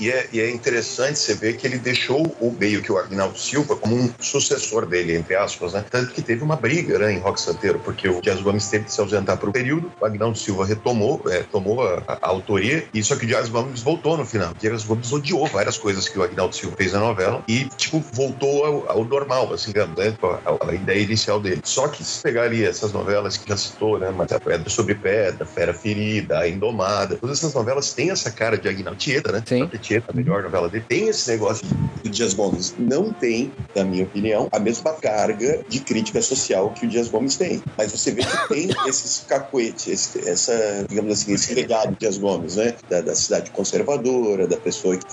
S3: E, é, e é interessante você ver que ele deixou o meio que o Agnaldo Silva como um sucessor dele, entre aspas, né? Tanto que teve uma briga né, em Rock Santeiro, porque o Dias Gomes teve que se ausentar por um período, o Agnaldo Silva retomou, é, tomou a, a autoria, e só que o Dias Gomes voltou no final. O Dias Gomes odiou várias coisas que o Agnaldo Silva fez na novela e, tipo, voltou ao, ao normal, assim, né? A, a ideia inicial dele. Só que se pegar ali essas novelas que já citou, né? Mas a Pedra sobre Pedra, Fera Ferida, A Todas essas novelas têm essa cara de Agnaldo Tieta, né?
S2: Sim.
S3: A Tieta, a melhor novela dele, tem esse negócio do Dias Gomes. Não tem, na minha opinião, a mesma carga de crítica social que o Dias Gomes tem. Mas você vê que tem <laughs> esses cacuetes, esse- essa, digamos assim, esse legado do Dias Gomes, né? Da, da cidade conservadora, da pessoa que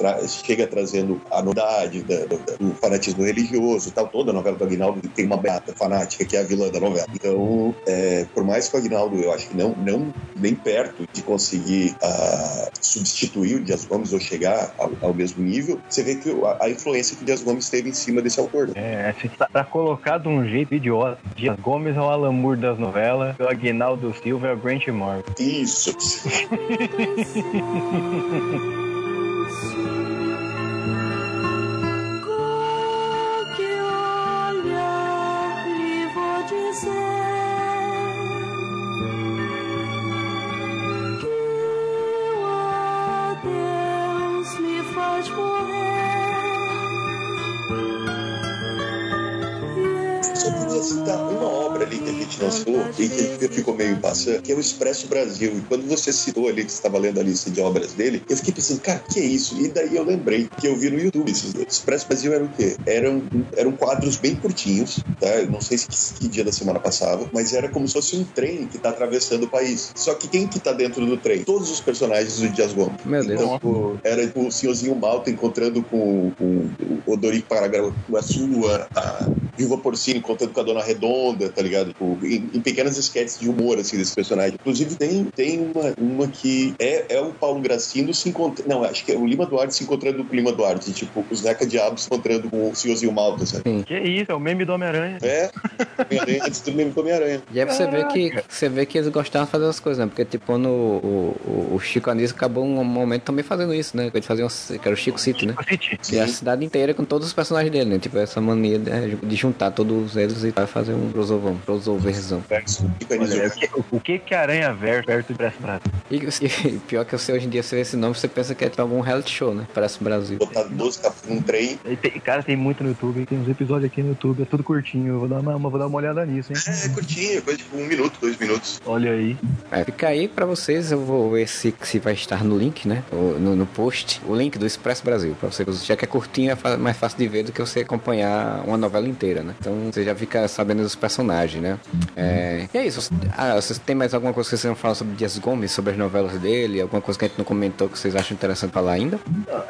S3: chega trazendo a novidade, da- do, do fanatismo religioso tal. Toda a novela do Aguinaldo tem uma beata fanática que é a vilã da novela. Então, é, por mais que o Aguinaldo, eu acho que não, não nem perto de conseguir ah, substituir o Dias Gomes ou chegar ao, ao mesmo nível, você vê que a, a influência que o Dias Gomes teve em cima desse autor. né?
S4: É, assim, tá, tá colocado de um jeito idiota. Dias Gomes é o Alan Moore das novelas, o Aguinaldo Silva é o Grant Morgan.
S3: Isso. <laughs> passando, que é o Expresso Brasil. E quando você citou ali que você estava lendo a lista de obras dele, eu fiquei pensando, cara, que é isso? E daí eu lembrei que eu vi no YouTube. Esses. Expresso Brasil era o quê? Eram, eram quadros bem curtinhos, tá? Eu não sei se que, dia da semana passava, mas era como se fosse um trem que tá atravessando o país. Só que quem que tá dentro do trem? Todos os personagens do Dias Gomes.
S2: Meu Deus.
S3: Então, tipo, era o senhorzinho Malta encontrando com, com o Odorico Paraguaçu, a, a Viúva Porcino contando com a Dona Redonda, tá ligado? Tipo, em, em pequenas esquetes de humor, assim, desse personagem. Inclusive, tem, tem uma, uma que é, é o Paulo Gracindo se encontrando... Não, acho que é o Lima Duarte se encontrando com o Lima Duarte. Tipo, o Zeca Diabo se encontrando com o senhorzinho Malta, sabe?
S4: Que isso, é o meme do Homem-Aranha.
S3: É, Homem-Aranha antes do meme do Homem-Aranha.
S2: E aí você vê que você vê que eles gostavam de fazer as coisas, né? Porque tipo no o, o, Chico Anísio acabou um momento também fazendo isso, né? Ele fazia um, que era o Chico City, né?
S4: City.
S2: Que é a cidade inteira com todos os personagens dele, né? Tipo, essa mania de, de juntar todos eles e vai fazer um crossover, crossoverzão.
S4: Olha, o que, o que que é Aranha Verso perto de Pressa Brasil?
S2: E, <laughs> e pior que você hoje em dia você vê esse nome, você pensa que é tipo algum reality show, né? Parece Brasil.
S3: Botar 12 capítulos num trem.
S4: E tem- cara, tem muito no YouTube, tem uns episódios aqui no YouTube, é tudo curtinho. Eu vou dar uma, vou dar uma olhada nisso, hein?
S3: É curtinho, coisa tipo um minuto, dois minutos.
S4: Olha aí.
S2: É, fica aí pra vocês, eu vou ver se, se vai estar no link, né? Ou No, no post, o link do Expresso Brasil. Pra você, já que é curtinho, é mais fácil de ver do que você acompanhar uma novela inteira, né? Então você já fica sabendo dos personagens. né? É, e é isso. Ah, vocês têm mais alguma coisa que vocês vão falar sobre Dias Gomes, sobre as novelas dele? Alguma coisa que a gente não comentou que vocês acham interessante falar ainda?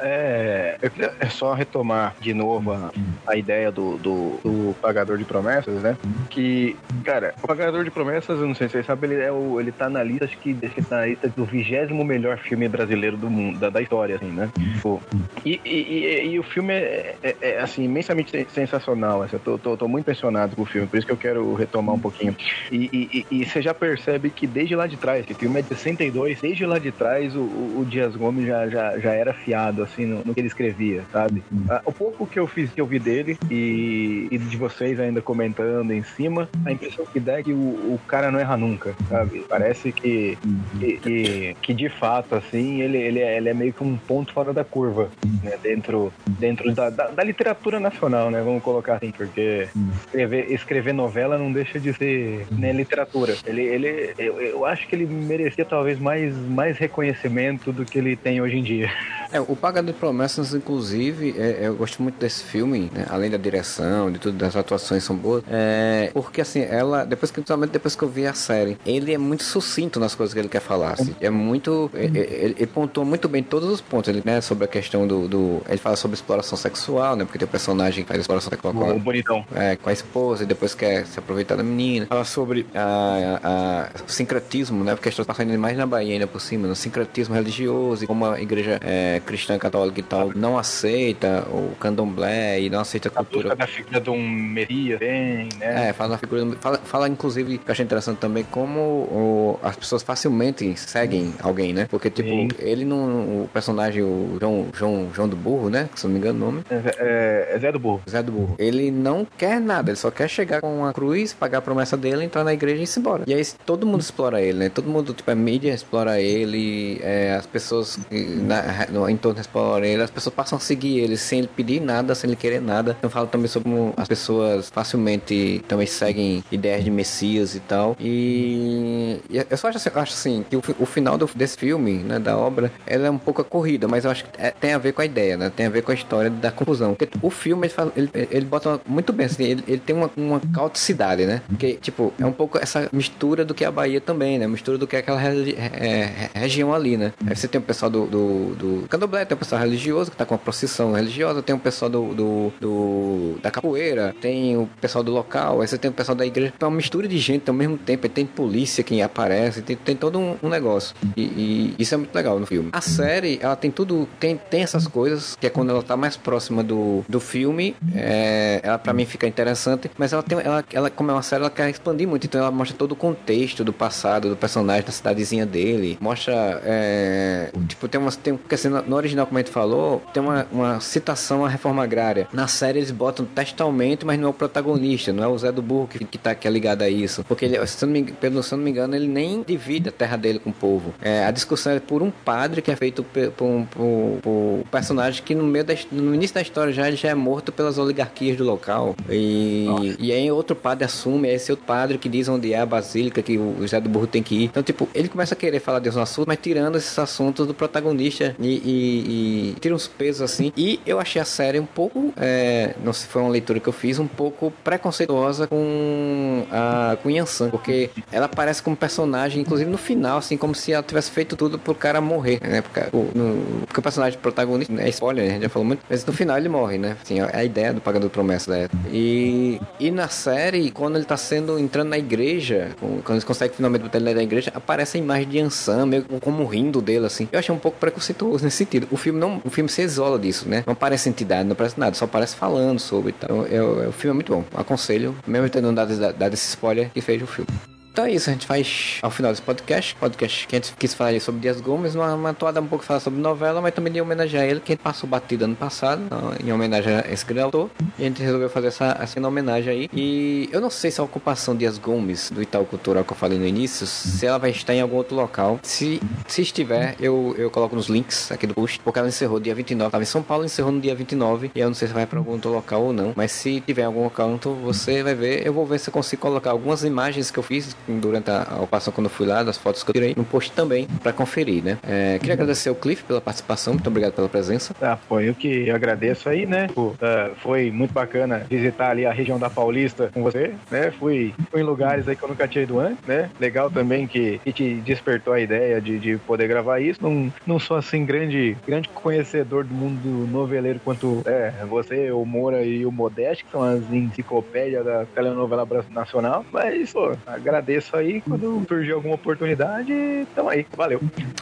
S4: É, eu queria é só retomar de novo a, a ideia do, do, do pagador de promessas, né? Que, cara, o pagador de promessas, eu não sei se vocês sabem, ele, é o, ele tá na lista, acho que ele tá na lista do vigésimo melhor filme brasileiro do mundo, da, da história, assim, né? Tipo, e, e, e, e o filme é, é, é, assim, imensamente sen- sensacional. Assim, eu tô, tô, tô muito impressionado com o filme, por isso que eu quero retomar um pouquinho. E, e, e- e você já percebe que desde lá de trás, que o filme é de 62, desde lá de trás o, o, o Dias Gomes já, já, já era fiado, assim, no, no que ele escrevia, sabe? Ah, o pouco que eu fiz, que eu vi dele e, e de vocês ainda comentando em cima, a impressão que dá é que o, o cara não erra nunca, sabe? Parece que, que, que, que, de fato, assim, ele, ele, é, ele é meio que um ponto fora da curva, né? Dentro, dentro da, da, da literatura nacional, né? Vamos colocar assim, porque escrever, escrever novela não deixa de ser né, literatura. Ele, ele, eu, eu acho que ele merecia talvez mais, mais reconhecimento do que ele tem hoje em dia. <laughs>
S2: É, o Pagador de Promessas, inclusive, é- eu gosto muito desse filme, né? além da direção, de tudo, das atuações são boas. É, porque assim, ela, depois que, principalmente depois que eu vi a série, ele é muito sucinto nas coisas que ele quer falar. assim. É muito. é- é- Ele, ele pontuou muito bem todos os pontos, ele, né? Sobre a questão do, do- Ele fala sobre exploração sexual, né? Porque tem o personagem que faz exploração sexual com a,
S4: O bonitão.
S2: é, com a esposa e depois quer se aproveitar da menina. Fala sobre a, a- a- o sincretismo, né? Porque a história passando mais na Bahia ainda por cima, no sincretismo religioso e como a igreja é, cristã católica e tal não aceita o candomblé e não aceita a
S4: A
S2: cultura.
S4: da figura de um Messias, tem, né?
S2: É, fala na figura. Fala, fala, inclusive, que eu achei interessante também como o- as pessoas facilmente seguem alguém, né? Porque, tipo,
S4: Sim.
S2: ele não. O personagem, o João, João, João do Burro, né? Se não me engano o nome.
S4: É, é, é Zé do Burro.
S2: Zé do Burro. Ele não quer nada, ele só quer chegar com a cruz, pagar a promessa dele, entrar na igreja e ir embora. E aí todo mundo explora ele, né? Todo mundo, tipo, a mídia explora ele, é, as pessoas na, no entorno exploram ele, as pessoas passam a seguir ele sem ele pedir nada, sem ele querer nada. Eu falo também sobre como as pessoas facilmente também seguem ideias de Messias e tal. E, e eu só acho assim, acho assim que o, o final do- desse filme, né, da obra, ela é um pouco corrida, mas eu acho que é- tem a ver com a ideia, né? Tem a ver com a história da confusão. Porque o filme, ele, fala- ele, ele bota muito bem, assim, ele, ele tem uma, uma cauticidade, né? Porque, tipo, é um pouco essa mistura do que é a Bahia também, né? Mistura do que é aquela é, é, região ali, né? Aí você tem o pessoal do, do, do candomblé, tem o pessoal religioso que tá com a procissão religiosa, tem o pessoal do, do, do- da capoeira, tem o pessoal do local, aí você tem o pessoal da igreja, é uma mistura de gente ao mesmo tempo, tem polícia que aparece, tem, tem todo um, um negócio. E, e isso é muito legal no filme. A série, ela tem tudo, tem, tem essas coisas, que é quando ela tá mais próxima do, do filme, é, ela pra mim fica interessante, mas ela tem, ela, ela, como é uma série, ela quer expandir muito, então ela mostra todo o contexto do passado do personagem, da cidadezinha dele, mostra, é, tipo, tem umas, tem, porque assim, no original, como a gente falou, tem uma, uma citação à reforma agrária. Na série eles botam textualmente, mas não é o protagonista, não é o Zé do Burro que, que tá é ligado a isso. Porque ele, se não me, pelo, se eu não me engano, ele nem divide a terra dele com o povo. É, a discussão é por um padre que é feito por um, por- por personagem que no meio da, no início da história já já é morto pelas oligarquias do local. E, e aí outro padre assume, é esse outro padre que diz onde é a basílica que o Zé do Burro tem que ir. Então, tipo, ele começa a querer falar de um assunto, mas tirando esses assuntos do protagonista e, e- e tira uns pesos assim. E eu achei a série um pouco, é, não sei se foi uma leitura que eu fiz, um pouco preconceituosa com a com Yansan, porque ela aparece como personagem, inclusive no final, assim, como se ela tivesse feito tudo pro cara morrer, né? Porque o, no- porque o personagem protagonista, é spoiler, a gente já falou muito, mas no final ele morre, né? Assim, é a ideia do Pagador Promessa da. E, e na série, quando ele tá sendo, entrando na igreja, quando eles conseguem finalmente botar ele na igreja, aparece a imagem de Yansan, meio como rindo dele, assim. Eu achei um pouco preconceituoso nesse sentido. O filme não, o filme se isola disso, né? Não aparece entidade, não aparece nada, só aparece falando sobre e tal. Eu- eu- o filme é muito bom. Aconselho, mesmo tendo dado, dado esse spoiler que fez o filme. Então é isso, a gente faz ao final desse podcast. Podcast que a gente quis falar sobre Dias Gomes, uma, uma toada um pouco falar sobre novela, mas também de homenagear ele, que a gente passou batido ano passado, então, em homenagem a esse grande autor. E a gente resolveu fazer essa, essa homenagem aí. E eu não sei se a ocupação Dias Gomes do Itaú Cultural que eu falei no início, se ela vai estar em algum outro local. Se, se estiver, eu, eu coloco nos links aqui do post, porque ela encerrou dia 29. Tava em São Paulo, encerrou no dia 29. E eu não sei se vai para algum outro local ou não. Mas se tiver em algum local, então você vai ver. Eu vou ver se eu consigo colocar algumas imagens que eu fiz durante a, ocupação quando eu fui lá, das fotos que eu tirei, no post também para conferir, né? É, queria agradecer ao Cliff pela participação, muito obrigado pela presença.
S4: Ah, foi eu que agradeço aí, né? Pô, ah, foi muito bacana visitar ali a região da Paulista com você, né? Fui, fui em lugares aí que eu nunca tinha ido antes, né? Legal também que, que te despertou a ideia de, de poder gravar isso. Não, não sou assim grande, grande conhecedor do mundo noveleiro quanto é, você, o Moura e o Modeste, que são as enciclopédias da telenovela nacional. Mas, pô, agradeço aí quando surgir alguma oportunidade. Então aí, valeu.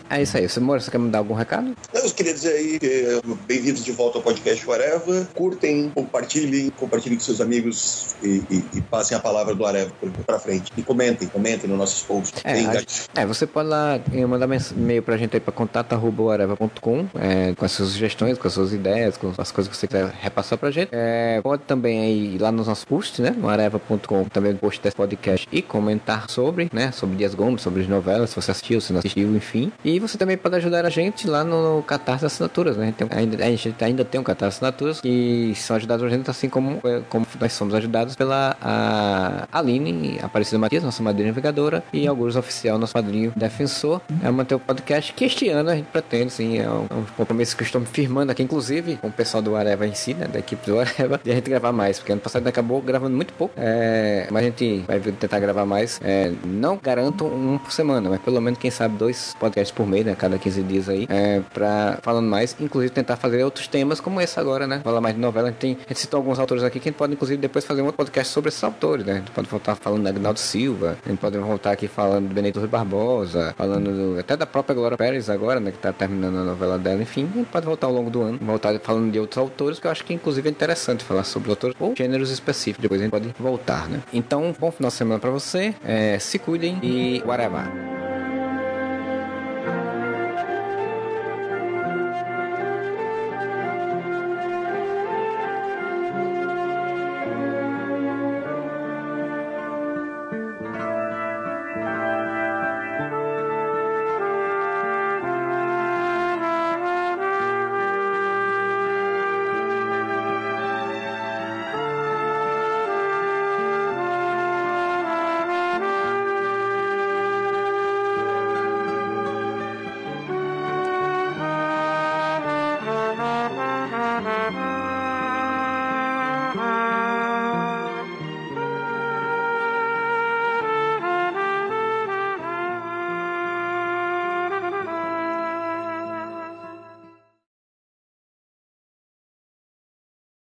S2: É isso aí. Você, Moura, você quer me dar algum recado?
S3: Eu queria dizer aí que eh, bem-vindos de volta ao podcast Areva. Curtem, compartilhem, compartilhem com seus amigos e, e- e passem a palavra do Areva para frente. E comentem, comentem nos nossos posts.
S2: É, a-. É, você pode lá eh, mandar e-mail pra gente aí pra contato.areva.com é, com as suas sugestões, com as suas ideias, com as coisas que você quiser repassar pra gente. É, pode também aí ir lá nos nossos posts, né? No areva.com, também no post desse podcast e comentar sobre, né? Sobre Dias Gomes, sobre as novelas, se você assistiu, se não assistiu, enfim. E você também pode ajudar a gente lá no Catarse Assinaturas, né? Tem- ainda, a gente ainda tem um Catarse Assinaturas que são ajudados a gente, assim como, eh, como nós somos ajudados pela a Aline Aparecida Matias, nossa madrinha navegadora, e Augusto Oficial, nosso padrinho defensor. É manter o podcast que este ano a gente pretende, sim, é um, é um compromisso que eu estou me firmando aqui, inclusive, com o pessoal do Areva em si, né? Da equipe do Areva, de a gente gravar mais, porque ano passado acabou gravando muito pouco. É, mas a gente vai tentar gravar mais. É, não garanto um por semana, mas pelo menos, quem sabe, dois podcasts por mês, né? Cada 15 dias aí, é, pra falando mais, inclusive tentar fazer outros temas como esse agora, né? Falar mais de novela. A gente, tem, a gente citou alguns autores aqui que a gente pode, inclusive, depois fazer um outro podcast sobre esses autores, né? A gente pode voltar falando da Agnaldo Silva, a gente pode voltar aqui falando do Benedito Rui Barbosa, falando do- até da própria Glória Pérez agora, né? Que tá terminando a novela dela, enfim. A gente pode voltar ao longo do ano, voltar falando de outros autores, que eu acho que, inclusive, é interessante falar sobre autores ou gêneros específicos. Depois a gente pode voltar, né? Então, bom final de semana pra você, é, se cuidem e whatever.